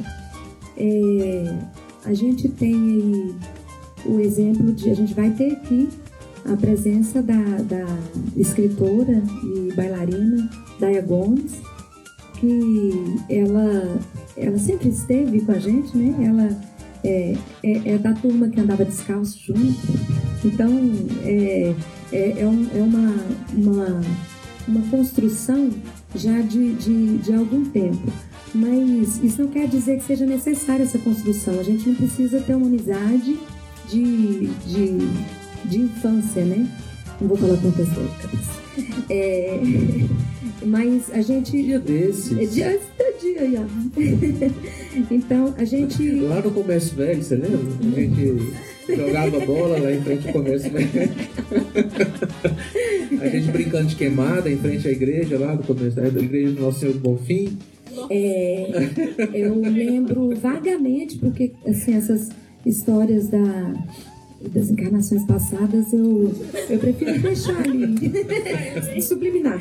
S6: É, a gente tem aí o exemplo de, a gente vai ter aqui a presença da, da escritora e bailarina Daya Gomes, que ela, ela sempre esteve com a gente, né? Ela é, é, é da turma que andava descalço junto. Então, é, é, é, um- é uma, uma, uma construção já de, de, de algum tempo. Mas isso não quer dizer que seja necessária essa construção. A gente não precisa ter uma amizade de, de, de infância, né? Não vou falar quantas décadas. É, mas a gente.
S1: Dia desses.
S6: É dia, é dia ó. Então, a gente.
S1: Lá no Comércio Velho, você lembra? A gente jogava bola lá em frente ao Comércio Velho. A gente brincando de queimada em frente à igreja lá do Comércio Velho, a igreja do Nosso Senhor do Bonfim.
S6: É, eu lembro vagamente, porque assim, essas histórias da, das encarnações passadas eu, eu prefiro deixar ali subliminar.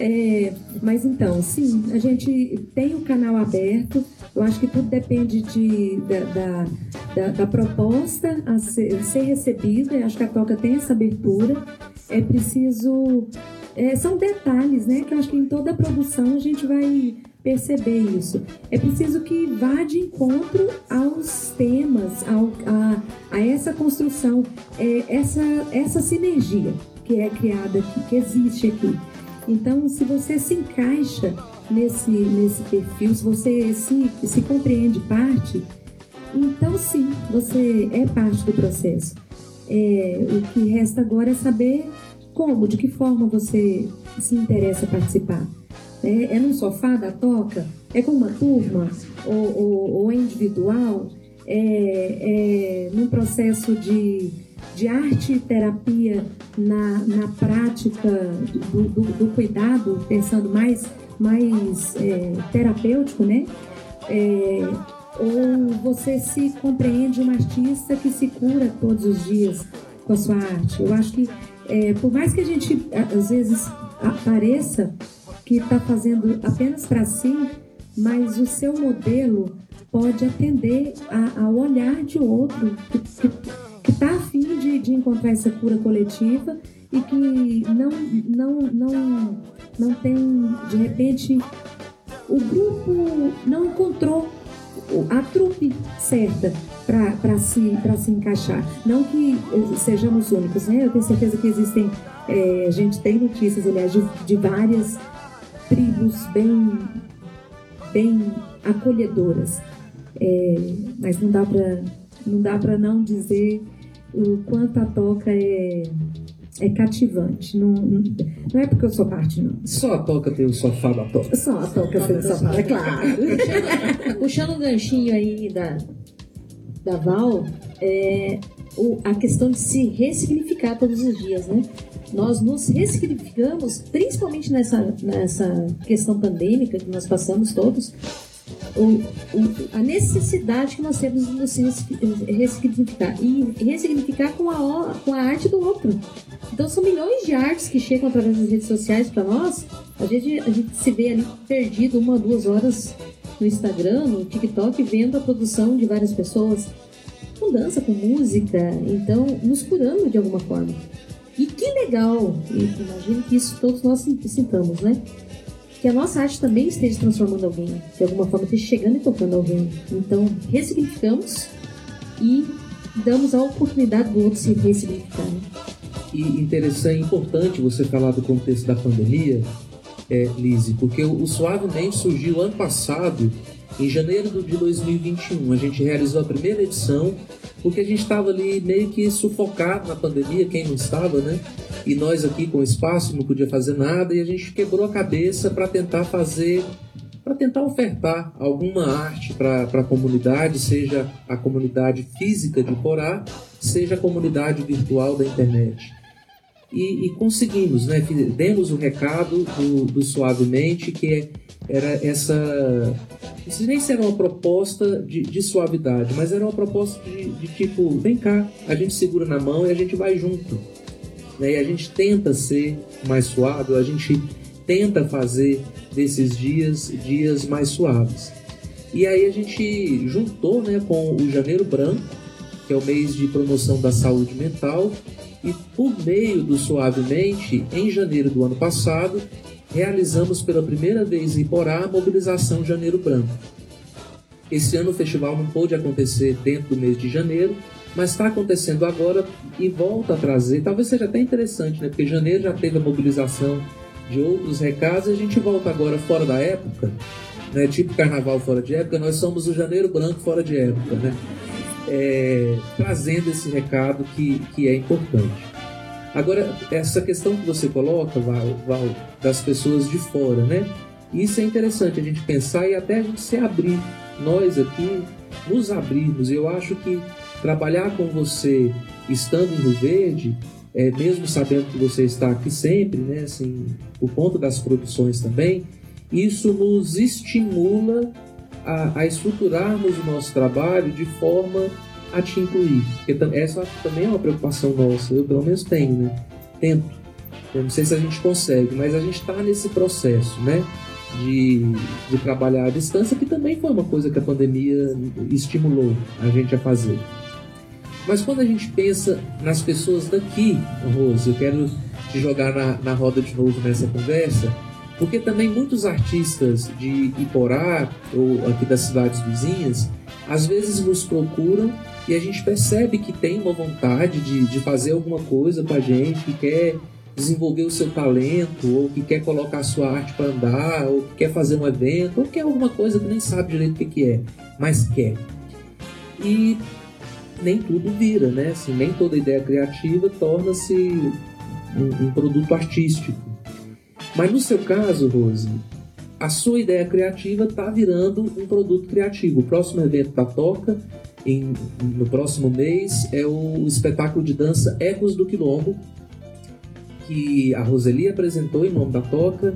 S6: É, mas então, sim, a gente tem o canal aberto. Eu acho que tudo depende de, da, da, da- proposta a ser, ser recebida. Eu acho que a Toca tem essa abertura. É preciso. é, são detalhes, né? Que eu acho que em toda a produção a gente vai perceber isso. É preciso que vá de encontro aos temas, ao, a, a essa construção, é, essa, essa sinergia que é criada aqui, que existe aqui. Então, se você se encaixa nesse, nesse perfil, se você se, se compreende parte, então sim, você é parte do processo. É, o que resta agora é saber como, de que forma você se interessa participar? É, é num sofá da toca? É com uma turma? Ou, ou, ou é individual? É, é num processo de, de arte e terapia na, na prática do, do, do cuidado, pensando mais, mais é, terapêutico, né? É, ou você se compreende um artista que se cura todos os dias com a sua arte? Eu acho que, é, por mais que a gente às vezes pareça que está fazendo apenas para si, mas o seu modelo pode atender a, ao olhar de outro que está afim de, de encontrar essa cura coletiva e que não, não, não, não tem, de repente, o grupo não encontrou a trupe certa para se, se encaixar. Não que sejamos únicos, né? Eu tenho certeza que existem, é, a gente tem notícias, aliás, de, de várias tribos bem, bem acolhedoras. É, mas não dá para não dá para não dizer o quanto a toca é é cativante. Não, não é porque eu sou parte, não.
S1: Só a toca tem o sofá da toca.
S6: Só a toca tem o sofá, é claro.
S4: Puxando, puxando o ganchinho aí da, da Val, é, o, a questão de se ressignificar todos os dias, né? Nós nos ressignificamos, principalmente nessa, nessa questão pandêmica que nós passamos todos, o, o, a necessidade que nós temos de nos ressignificar e ressignificar com a, com a arte do outro. Então são milhões de artes que chegam através das redes sociais para nós. A gente, a gente se vê ali perdido uma, duas horas no Instagram, no TikTok, vendo a produção de várias pessoas com dança, com música, então nos curando de alguma forma. E que legal! imagino que isso todos nós sintamos, né? Que a nossa arte também esteja transformando alguém, de alguma forma esteja chegando e tocando alguém. Então, ressignificamos e damos a oportunidade do outro se ressignificar. Né?
S1: E interessante, importante você falar do contexto da pandemia, é, Lise, porque o, o Suavemente surgiu ano passado em janeiro de 2021, a gente realizou a primeira edição, porque a gente estava ali meio que sufocado na pandemia, quem não estava, né? E nós aqui com espaço não podia fazer nada e a gente quebrou a cabeça para tentar fazer, para tentar ofertar alguma arte para a comunidade, seja a comunidade física de Porá, seja a comunidade virtual da internet. E, e conseguimos, né? Demos o recado do, do Suavemente, que é era essa. Isso nem era uma proposta de, de suavidade, mas era uma proposta de, de, tipo: vem cá, a gente segura na mão e a gente vai junto. Né? E a gente tenta ser mais suave, a gente tenta fazer desses dias dias mais suaves. E aí a gente juntou né, com o Janeiro Branco, que é o mês de promoção da saúde mental, e por meio do Suavemente, em janeiro do ano passado, realizamos pela primeira vez em Porá a mobilização Janeiro Branco. Esse ano o festival não pôde acontecer dentro do mês de janeiro, mas está acontecendo agora e volta a trazer, talvez seja até interessante, né? Porque janeiro já teve a mobilização de outros recados e a gente volta agora fora da época, né? Tipo carnaval fora de época, nós somos o janeiro branco fora de época, né? É, trazendo esse recado que, que é importante. Agora, essa questão que você coloca, Val, Val, das pessoas de fora, né? Isso é interessante a gente pensar e até a gente se abrir. Nós aqui nos abrirmos. Eu acho que trabalhar com você estando em Rio Verde, é, mesmo sabendo que você está aqui sempre, né? Assim, por conta das produções também, isso nos estimula a, a estruturarmos o nosso trabalho de forma a te incluir. Porque essa também é uma preocupação nossa, eu pelo menos tenho, né? Tento. Eu não sei se a gente consegue, mas a gente está nesse processo, né? De, de trabalhar à distância, que também foi uma coisa que a pandemia estimulou a gente a fazer. Mas quando a gente pensa nas pessoas daqui, Rose, eu quero te jogar na, na roda de novo nessa conversa, porque também muitos artistas de Iporá ou aqui das cidades vizinhas às vezes nos procuram e a gente percebe que tem uma vontade de, de fazer alguma coisa com a gente, que quer desenvolver o seu talento, ou que quer colocar a sua arte para andar, ou que quer fazer um evento, ou quer alguma coisa que nem sabe direito o que, é, mas quer. E nem tudo vira, né? Assim, nem toda ideia criativa torna-se um, um produto artístico. Mas no seu caso, Rose, a sua ideia criativa está virando um produto criativo. O próximo evento da Toca, em, no próximo mês, é o espetáculo de dança Ecos do Quilombo, que a Roseli apresentou em nome da Toca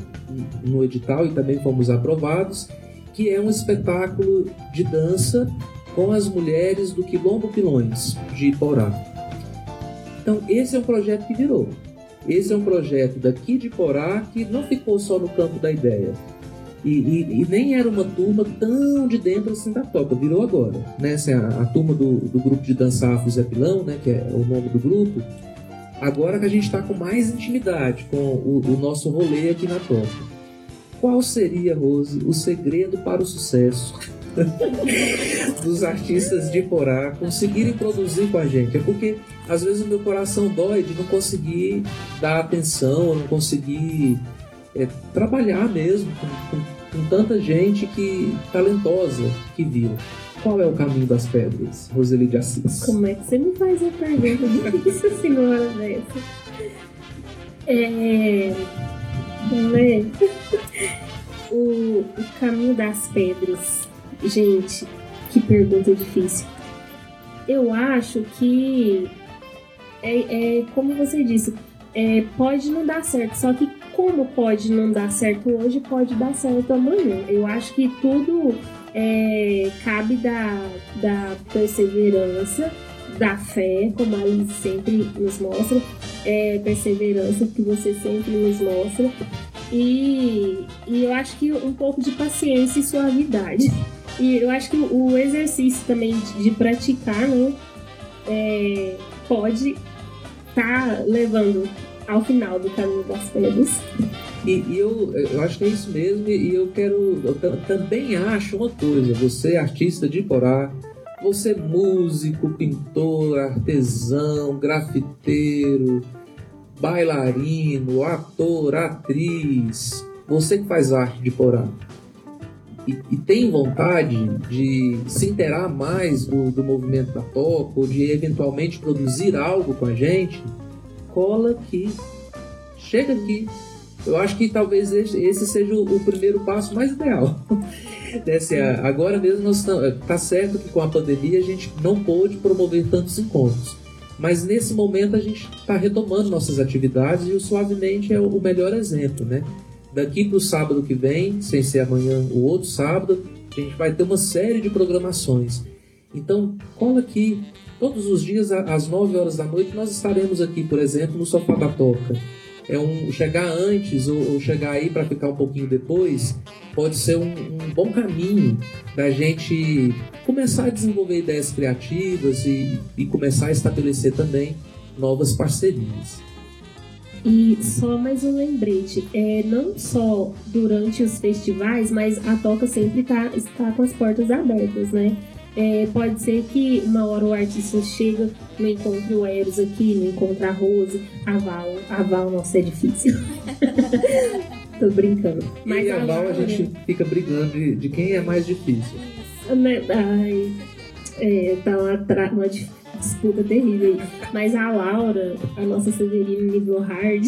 S1: no edital e também fomos aprovados, que é um espetáculo de dança com as mulheres do Quilombo Pilões, de Iporá. Então, esse é um projeto que virou. Esse é um projeto daqui de Porá que não ficou só no campo da ideia. E, e, e, nem era uma turma tão de dentro assim da toca, virou agora. Né? Assim, a, a, turma do, do, grupo de dança Afro Zé Pilão, né, que é o nome do grupo, agora que a gente está com mais intimidade com o, o, nosso rolê aqui na toca. Qual seria, Rose, o segredo para o sucesso dos artistas de Porá conseguirem produzir com a gente? É porque às vezes o meu coração dói de não conseguir dar atenção, não conseguir é, trabalhar mesmo com, com, com, tanta gente que talentosa que vira. Qual é o caminho das pedras, Roseli de Assis?
S3: Como é que você me faz uma pergunta difícil, senhora dessa? É. Né? O, o caminho das pedras. Gente, que pergunta difícil. Eu acho que é, é como você disse, é, pode não dar certo, só que como pode não dar certo hoje, pode dar certo amanhã. Eu acho que tudo é, cabe da, da perseverança, da fé, como a Alice sempre nos mostra, é, perseverança que você sempre nos mostra, e, e eu acho que um pouco de paciência e suavidade. E eu acho que o exercício também de, praticar, né, é, pode tá levando ao final do caminho das pedras.
S1: E, e eu, eu acho que é isso mesmo, e eu quero. Eu também acho uma coisa, você é artista de Porá, você é músico, pintor, artesão, grafiteiro, bailarino, ator, atriz, você que faz arte de Porá. E, e, tem vontade de se interar mais do, do movimento da toca ou de eventualmente produzir algo com a gente, cola aqui, chega aqui. Eu acho que talvez esse seja o, primeiro passo mais ideal. Assim, agora mesmo nós estamos, tá certo que com a pandemia a gente não pôde promover tantos encontros, mas nesse momento a gente está retomando nossas atividades e o Suavemente é o melhor exemplo, né? Daqui para o sábado que vem, sem ser amanhã o outro sábado, a gente vai ter uma série de programações. Então, cola aqui. Todos os dias, às 9 horas da noite, nós estaremos aqui, por exemplo, no Sofá da Toca. É um chegar antes ou, ou chegar aí para ficar um pouquinho depois pode ser um, um bom caminho da gente começar a desenvolver ideias criativas e, e começar a estabelecer também novas parcerias.
S3: E só mais um lembrete, é, não só durante os festivais, mas a Toca sempre tá, está com as portas abertas, né? É, pode ser que uma hora o artista chega, não encontre o Eros aqui, não encontre a Rose, a Val. A Val, nossa, é difícil. Tô brincando.
S1: Mas e a, a Val a gente fica brigando de, de quem é mais difícil.
S3: Né, ai, é, tá uma, uma disputa terrível. Mas a Laura, a nossa Severina nível hard,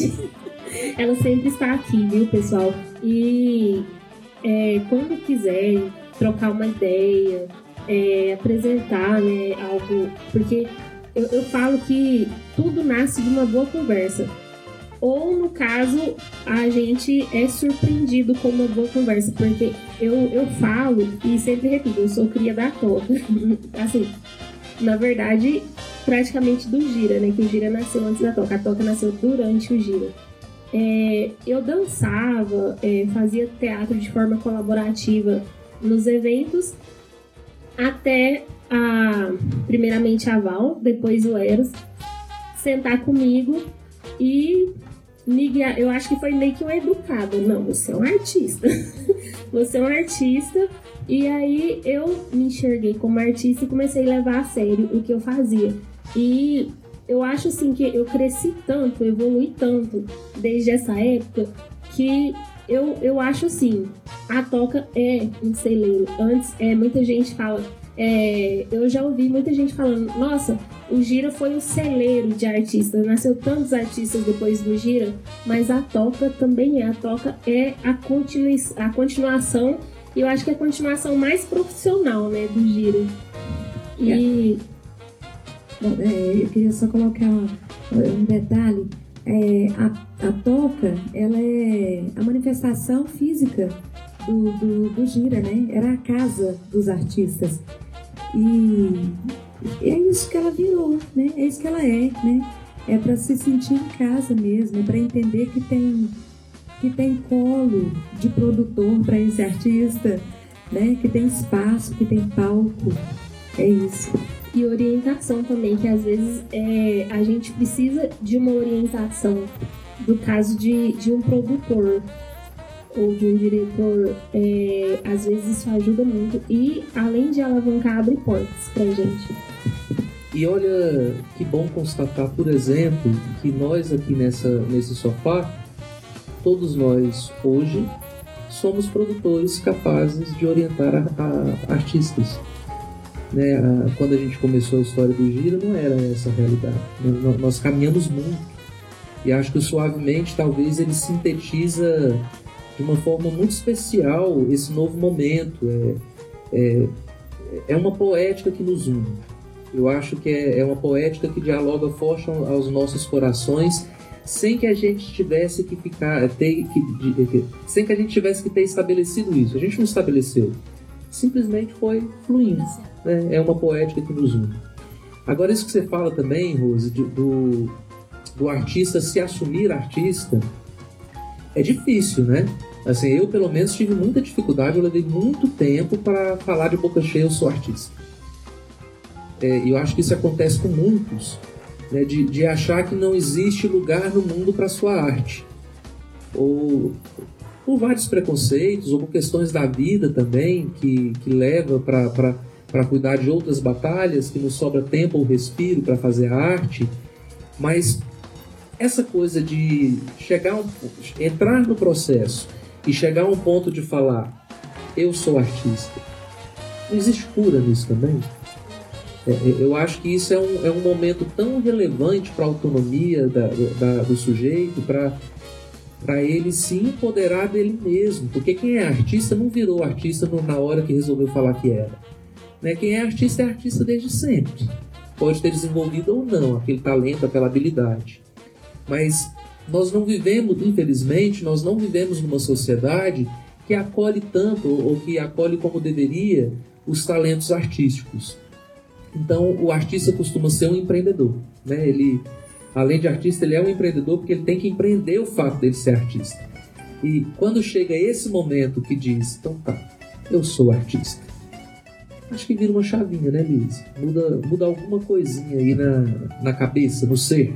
S3: ela sempre está aqui, viu, pessoal? E é, quando quiser trocar uma ideia, é, apresentar né, algo, porque eu, eu falo que tudo nasce de uma boa conversa ou no caso a gente é surpreendido com uma boa conversa, porque eu, eu falo e sempre repito, eu sou cria da toca. assim, na verdade, praticamente do Gira, né? Que o Gira nasceu antes da Toca. A Toca nasceu durante o Gira. É, eu dançava, é, fazia teatro de forma colaborativa nos eventos, até a, primeiramente a Val, depois o Eros, sentar comigo e me Eu acho que foi meio que uma educada. Não, você é um artista. você é um artista e aí eu me enxerguei como artista e comecei a levar a sério o que eu fazia. E eu acho assim que eu cresci tanto, evolui tanto desde essa época que eu, eu acho assim, a toca é um celeiro. Antes, é, muita gente fala, é, eu já ouvi muita gente falando, nossa, o Gira foi o celeiro de artistas, nasceu tantos artistas depois do Gira, mas a Toca também é. A Toca é a, continui a continuação, e eu acho que é a continuação mais profissional, né, do Gira. E...
S6: É. Bom, é, eu queria só colocar um detalhe. É, a, a Toca, ela é a manifestação física do, do, do Gira, né? Era a casa dos artistas. E é isso que ela virou, né? É isso que ela é, né? É para se sentir em casa mesmo, é para entender que tem que tem colo de produtor para esse artista, né? Que tem espaço, que tem palco. É isso.
S3: E orientação também, que às vezes é, a gente precisa de uma orientação do caso de, de um produtor ou de um diretor, é, às vezes isso ajuda muito e além de alavancar, abre portas pra gente.
S1: E olha que bom constatar, por exemplo, que nós aqui nessa, nesse sofá, todos nós hoje somos produtores capazes de orientar a, a artistas. Né? Quando a gente começou a história do Gira, não era essa a realidade. Nós, nós caminhamos muito. E acho que o Suavemente talvez ele sintetiza de uma forma muito especial esse novo momento. É, é, é uma poética que nos une. Eu acho que é, é uma poética que dialoga forte aos nossos corações, sem que a gente tivesse que ficar, ter, que, sem que a gente tivesse que ter estabelecido isso. A gente não estabeleceu, simplesmente foi fluindo. Né? É uma poética que nos une. Agora, isso que você fala também, Rose, do, do artista se assumir artista, é difícil, né? Assim, eu pelo menos tive muita dificuldade, eu levei muito tempo para falar de boca cheia, eu sou artista. É, eu acho que isso acontece com muitos, né, de, de achar que não existe lugar no mundo para sua arte. Ou por vários preconceitos, ou por questões da vida também, que, que leva para cuidar de outras batalhas, que não sobra tempo ou respiro para fazer a arte. Mas essa coisa de chegar, um, entrar no processo e chegar a um ponto de falar, eu sou artista. Não existe cura nisso também? É, é eu acho que isso é um, é um momento tão relevante para a autonomia da, da, do sujeito, para para ele se empoderar dele mesmo. Porque quem é artista não virou artista na hora que resolveu falar que era. Né? Quem é artista é artista desde sempre. Pode ter desenvolvido ou não aquele talento, aquela habilidade. Mas nós não vivemos, infelizmente, nós não vivemos numa sociedade que acolhe tanto ou que acolhe como deveria os talentos artísticos. Então, o artista costuma ser um empreendedor, né? Ele, além de artista, ele é um empreendedor porque ele tem que empreender o fato dele ser artista. E quando chega esse momento que diz, então tá, eu sou artista. Acho que vira uma chavinha, né, Liz? Muda, muda alguma coisinha aí na, na cabeça, no ser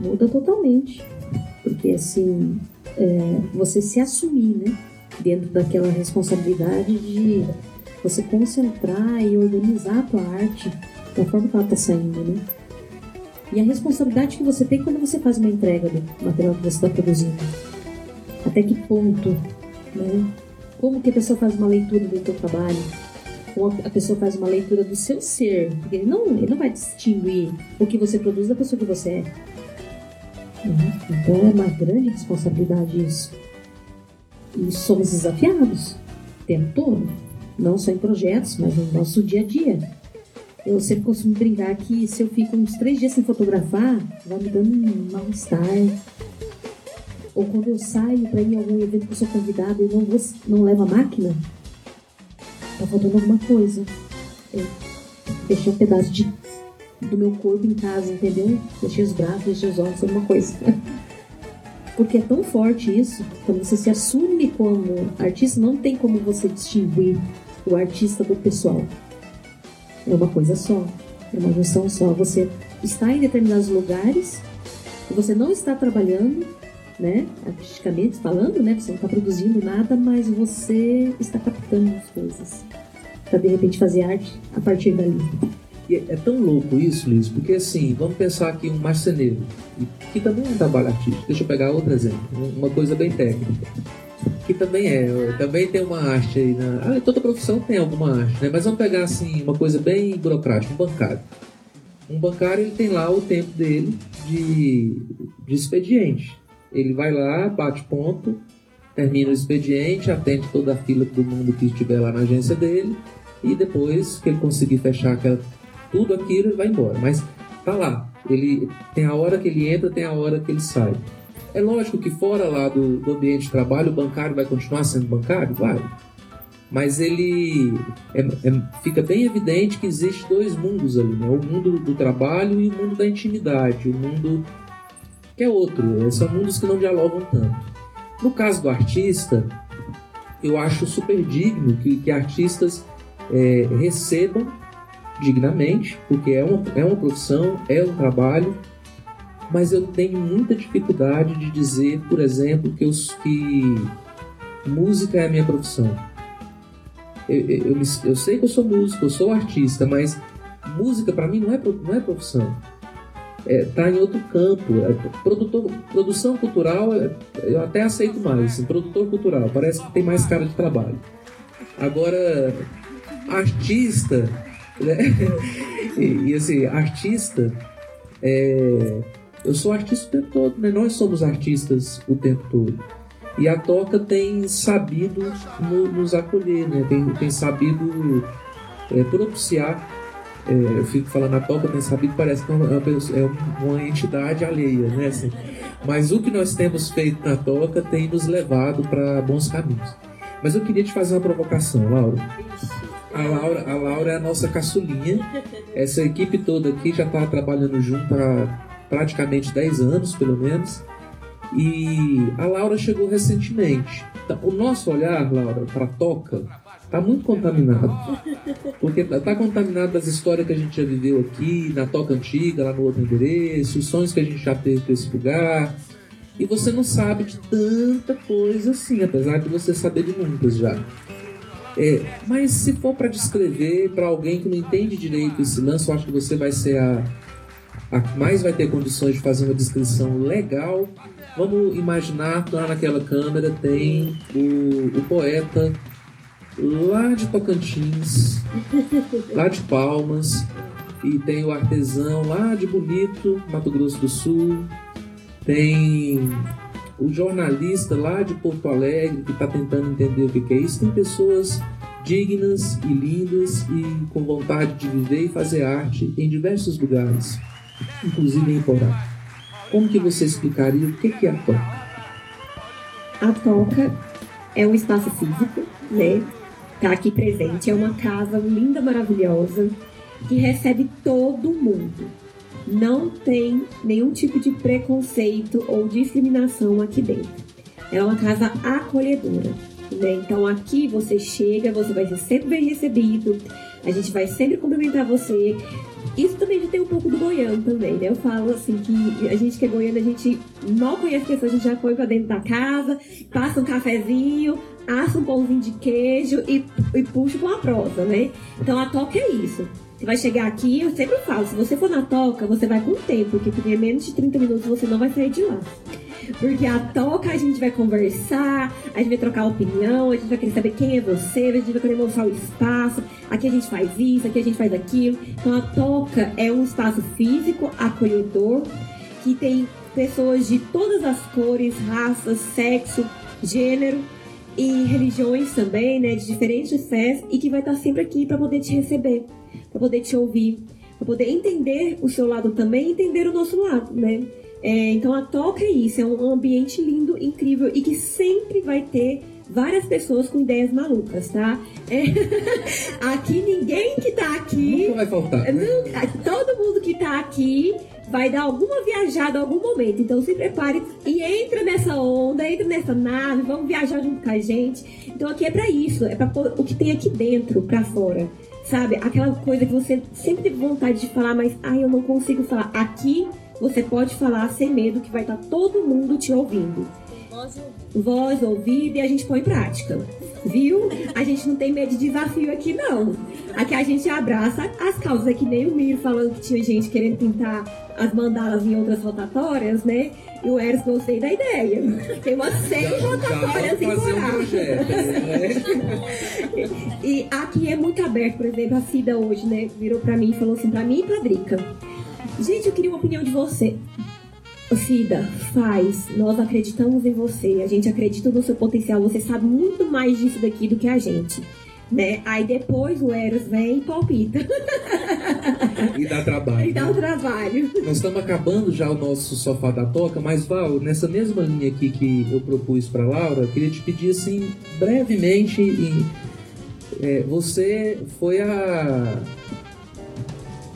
S4: muda totalmente. Porque assim, é, você se assumir, né? Dentro daquela responsabilidade de você concentrar e organizar a tua arte da forma que ela está saindo, né? E a responsabilidade que você tem quando você faz uma entrega do material que você está produzindo. Até que ponto, né? Como que a pessoa faz uma leitura do teu trabalho? Como a pessoa faz uma leitura do seu ser? Porque ele não, ele não vai distinguir o que você produz da pessoa que você é. Uhum. Então é uma grande responsabilidade isso. E somos desafiados o tempo todo, não só em projetos, mas no nosso dia a dia. Eu sempre costumo brincar que se eu fico uns três dias sem fotografar, vai me dando um mal-estar. Ou quando eu saio para ir em algum evento que eu sou convidado e não, vou, não levo a máquina, tá faltando alguma coisa. Eu deixei um pedaço de do meu corpo em casa, entendeu? Deixei os braços, deixei os olhos, alguma coisa. Porque é tão forte isso, quando você se assume como artista, não tem como você distinguir o artista do pessoal. É uma coisa só, é uma junção só. Você está em determinados lugares você não está trabalhando, né? Artisticamente falando, né? Você não está produzindo nada, mas você está captando as coisas para de repente fazer arte a partir dali.
S1: E é tão louco isso, Liz, porque assim, vamos pensar aqui um marceneiro, que também é um trabalho artístico. Deixa eu pegar outro exemplo, uma coisa bem técnica. Que também é, também tem uma arte aí. Na... Ah, toda profissão tem alguma arte, né? Mas vamos pegar assim, uma coisa bem burocrática, um bancário. Um bancário ele tem lá o tempo dele de, de expediente. Ele vai lá, bate ponto, termina o expediente, atende toda a fila do mundo que estiver lá na agência dele e depois que ele conseguir fechar aquela, tudo aquilo, ele vai embora. Mas tá lá, ele tem a hora que ele entra, tem a hora que ele sai. É lógico que fora lá do, do ambiente de trabalho, o bancário vai continuar sendo bancário? Vai. Mas ele é, é, fica bem evidente que existe dois mundos ali, né? O mundo do trabalho e o mundo da intimidade, o mundo que é outro. São mundos que não dialogam tanto. No caso do artista, eu acho super digno que, que artistas é, recebam dignamente, porque é uma, é uma profissão, é um trabalho, mas eu tenho muita dificuldade de dizer, por exemplo, que, eu, que música é a minha profissão. Eu, eu, eu, eu sei que eu sou músico, eu sou artista, mas música para mim não é, não é profissão. É, tá em outro campo. É, produtor, produção cultural, é, eu até aceito mais. Assim, produtor cultural, parece que tem mais cara de trabalho. Agora, artista, né? e, e, assim, artista, é, eu sou artista o tempo todo, né? Nós somos artistas o tempo todo. E a Toca tem sabido no, nos acolher, né? Tem, tem sabido é, propiciar. É, eu fico falando a Toca tem sabido, parece que é uma, é uma entidade alheia, né? Assim, mas o que nós temos feito na Toca tem nos levado para bons caminhos. Mas eu queria te fazer uma provocação, Laura. A Laura, a Laura é a nossa caçulinha. Essa equipe toda aqui já está trabalhando junto há praticamente 10 anos, pelo menos. E a Laura chegou recentemente. Então, o nosso olhar, Laura, para a toca, está muito contaminado. Porque está contaminado das histórias que a gente já viveu aqui, na toca antiga, lá no outro endereço, os sonhos que a gente já teve para esse lugar. E você não sabe de tanta coisa assim, apesar de você saber de muitas já. É, mas se for para descrever para alguém que não entende direito esse lance, eu acho que você vai ser a, mais vai ter condições de fazer uma descrição legal. Vamos imaginar que lá naquela câmera tem o, o poeta lá de Tocantins, lá de Palmas, e tem o artesão lá de Bonito, Mato Grosso do Sul, tem o jornalista lá de Porto Alegre que está tentando entender o que é isso. Tem pessoas dignas e lindas e com vontade de viver e fazer arte em diversos lugares, inclusive em Porá. Como que você explicaria o que é a toca?
S2: A toca é um espaço físico, né? Tá aqui presente, é uma casa linda, maravilhosa, que recebe todo mundo não tem nenhum tipo de preconceito ou discriminação aqui dentro. É uma casa acolhedora. Né? Então aqui você chega, você vai ser sempre bem recebido, a gente vai sempre cumprimentar você. Isso também já tem um pouco do goiano também, né? Eu falo assim que a gente que é goiano, a gente mal conhece pessoas, a gente já foi pra dentro da casa, passa um cafezinho, assa um pãozinho de queijo e, e puxa com a prosa, né? Então a toca é isso. Você vai chegar aqui, eu sempre falo, se você for na toca, você vai com tempo, porque por menos de 30 minutos você não vai sair de lá. Porque a toca a gente vai conversar, a gente vai trocar opinião, a gente vai querer saber quem é você, a gente vai querer mostrar o espaço, aqui a gente faz isso, aqui a gente faz aquilo. Então a toca é um espaço físico, acolhedor, que tem pessoas de todas as cores, raças, sexo, gênero e religiões também, né, de diferentes fés, e que vai estar sempre aqui para poder te receber para poder te ouvir, para poder entender o seu lado também entender o nosso lado, né? É, então a Toca é isso, é um ambiente lindo, incrível e que sempre vai ter várias pessoas com ideias malucas, tá? É... aqui ninguém que tá aqui.
S1: Nunca vai faltar. Né?
S2: Todo mundo que tá aqui vai dar alguma viajada em algum momento. Então se prepare e entra nessa onda, entra nessa nave, vamos viajar junto com a gente. Então aqui é para isso, é para o que tem aqui dentro para fora. Sabe? Aquela coisa que você sempre teve vontade de falar, mas ai, eu não consigo falar. Aqui você pode falar sem medo que vai estar tá todo mundo te ouvindo. Voz ouvida e a gente põe em prática. Viu? A gente não tem medo de desafio aqui, não. Aqui a gente abraça as causas, é que nem o Miro falando que tinha gente querendo pintar as mandalas em outras rotatórias, né? E o Eros gostei da ideia. Tem umas seis rotatórias em
S1: fazer um né?
S2: E aqui é muito aberto, por exemplo, a Cida hoje, né? Virou pra mim e falou assim, pra mim e pra Drica. Gente, eu queria uma opinião de você. Cida, faz. Nós acreditamos em você. A gente acredita no seu potencial. Você sabe muito mais disso daqui do que a gente. Né? Aí depois o Eros vem e palpita.
S1: E dá trabalho.
S2: E dá o trabalho.
S1: Nós estamos acabando já o nosso sofá da toca, mas Val, nessa mesma linha aqui que eu propus para Laura, eu queria te pedir assim, brevemente, é, você foi a,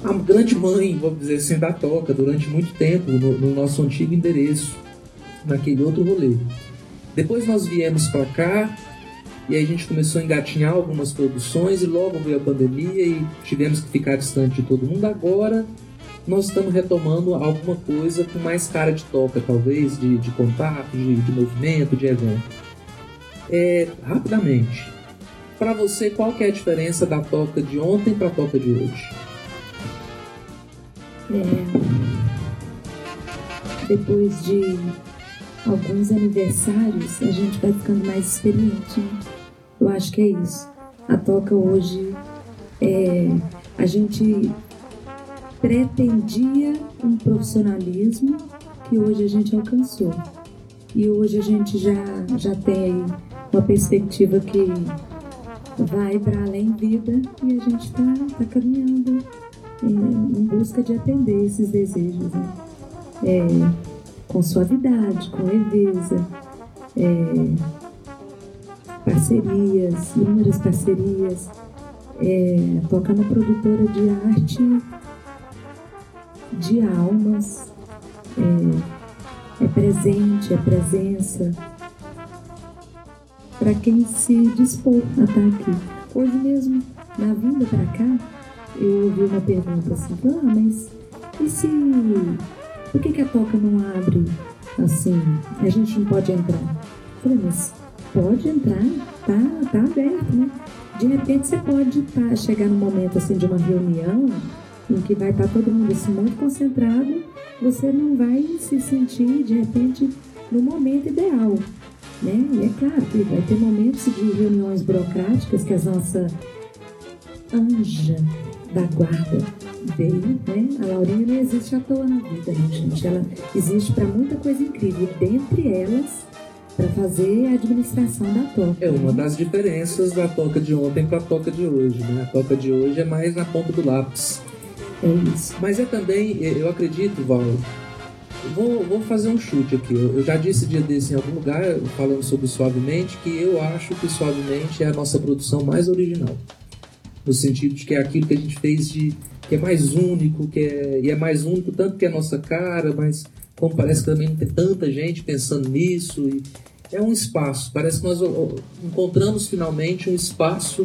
S1: a grande mãe, vamos dizer assim, da toca durante muito tempo no, no nosso antigo endereço, naquele outro rolê. Depois nós viemos para cá e aí a gente começou a engatinhar algumas produções e logo veio a pandemia e tivemos que ficar distante de todo mundo. Agora nós estamos retomando alguma coisa com mais cara de toca, talvez, de, de contato, de, de movimento, de evento. É, rapidamente, para você, qual que é a diferença da toca de ontem para a toca de hoje?
S6: É, depois de alguns aniversários, a gente vai ficando mais experiente. Né? Eu acho que é isso. A toca hoje, é, a gente pretendia um profissionalismo que hoje a gente alcançou. E hoje a gente já, já tem uma perspectiva que vai para além vida e a gente está tá caminhando em, busca de atender esses desejos. Né? É, com suavidade, com leveza, é, parcerias, inúmeras parcerias, é, toca na produtora de arte de almas, é, é presente, é presença para quem se dispor a estar aqui. Hoje mesmo, na vinda para cá, eu ouvi uma pergunta assim, ah, mas e se por que, que a toca não abre assim? A gente não pode entrar. Eu falei, mas pode entrar, tá, tá aberto, né? De repente você pode tá, chegar num momento assim de uma reunião em que vai estar todo mundo assim, muito concentrado, você não vai se sentir de repente no momento ideal. Né? E é claro que vai ter momentos de reuniões burocráticas que a nossa anja da guarda veio, né? A Laurinha não existe à toa na vida, né, gente? Ela existe para muita coisa incrível. E dentre elas, para fazer a administração da toca.
S1: É uma das diferenças da toca de ontem para a toca de hoje, né? A toca de hoje é mais na ponta do lápis.
S6: É isso.
S1: Mas é também, eu acredito, Val, vou, vou fazer um chute aqui. Eu já disse dia desse em algum lugar, falando sobre Suavemente, que eu acho que Suavemente é a nossa produção mais original. No sentido de que é aquilo que a gente fez de que é mais único, que é, e é mais único tanto que é a nossa cara, mas como parece que também não tem tanta gente pensando nisso. E é um espaço, parece que nós encontramos finalmente um espaço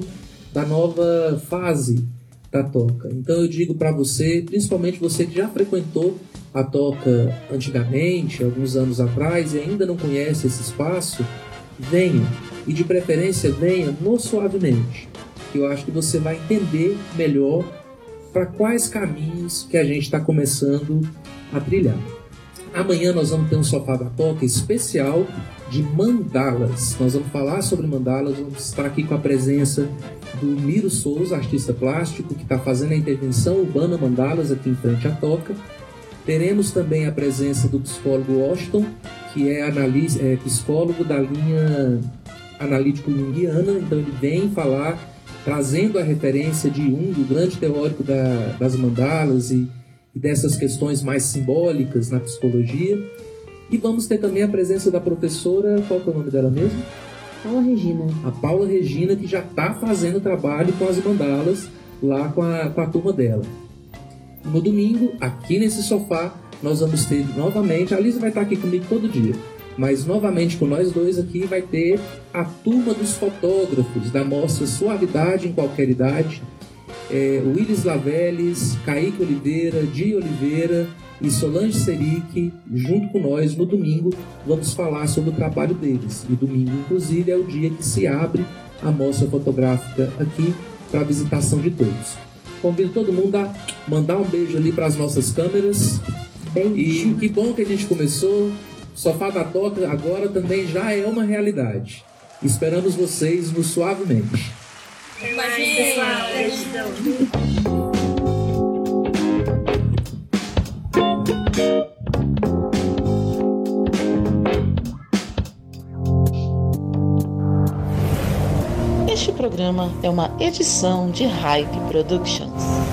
S1: da nova fase da toca. Então eu digo para você, principalmente você que já frequentou a toca antigamente, alguns anos atrás, e ainda não conhece esse espaço, venha. E de preferência venha no suavemente, eu acho que você vai entender melhor para quais caminhos que a gente está começando a trilhar. Amanhã nós vamos ter um sofá da toca especial de mandalas. Nós vamos falar sobre mandalas, vamos estar aqui com a presença do Miro Souza, artista plástico, que está fazendo a intervenção urbana mandalas aqui em frente à toca. Teremos também a presença do psicólogo Washington, que é, analis, é psicólogo da linha analítico junguiana, então ele vem falar, trazendo a referência de Jung, o grande teórico da, das mandalas e, e dessas questões mais simbólicas na psicologia. E vamos ter também a presença da professora, qual que é o nome dela mesmo?
S4: Paula Regina.
S1: A Paula Regina, que já está fazendo trabalho com as mandalas lá com a, com a turma dela. No domingo, aqui nesse sofá, nós vamos ter novamente. A Lisa vai estar aqui comigo todo dia, mas novamente com nós dois aqui vai ter a turma dos fotógrafos da mostra Suavidade em Qualquer Idade. É, Willis Laveles, Kaique Oliveira, Di Oliveira e Solange Seric, junto com nós no domingo, vamos falar sobre o trabalho deles. E domingo, inclusive, é o dia que se abre a mostra fotográfica aqui para a visitação de todos. Convido todo mundo a mandar um beijo ali para as nossas câmeras. E que bom que a gente começou. Sofá da Toca agora também já é uma realidade. Esperamos vocês no Suavemente.
S7: Este programa é uma edição de Hype Productions.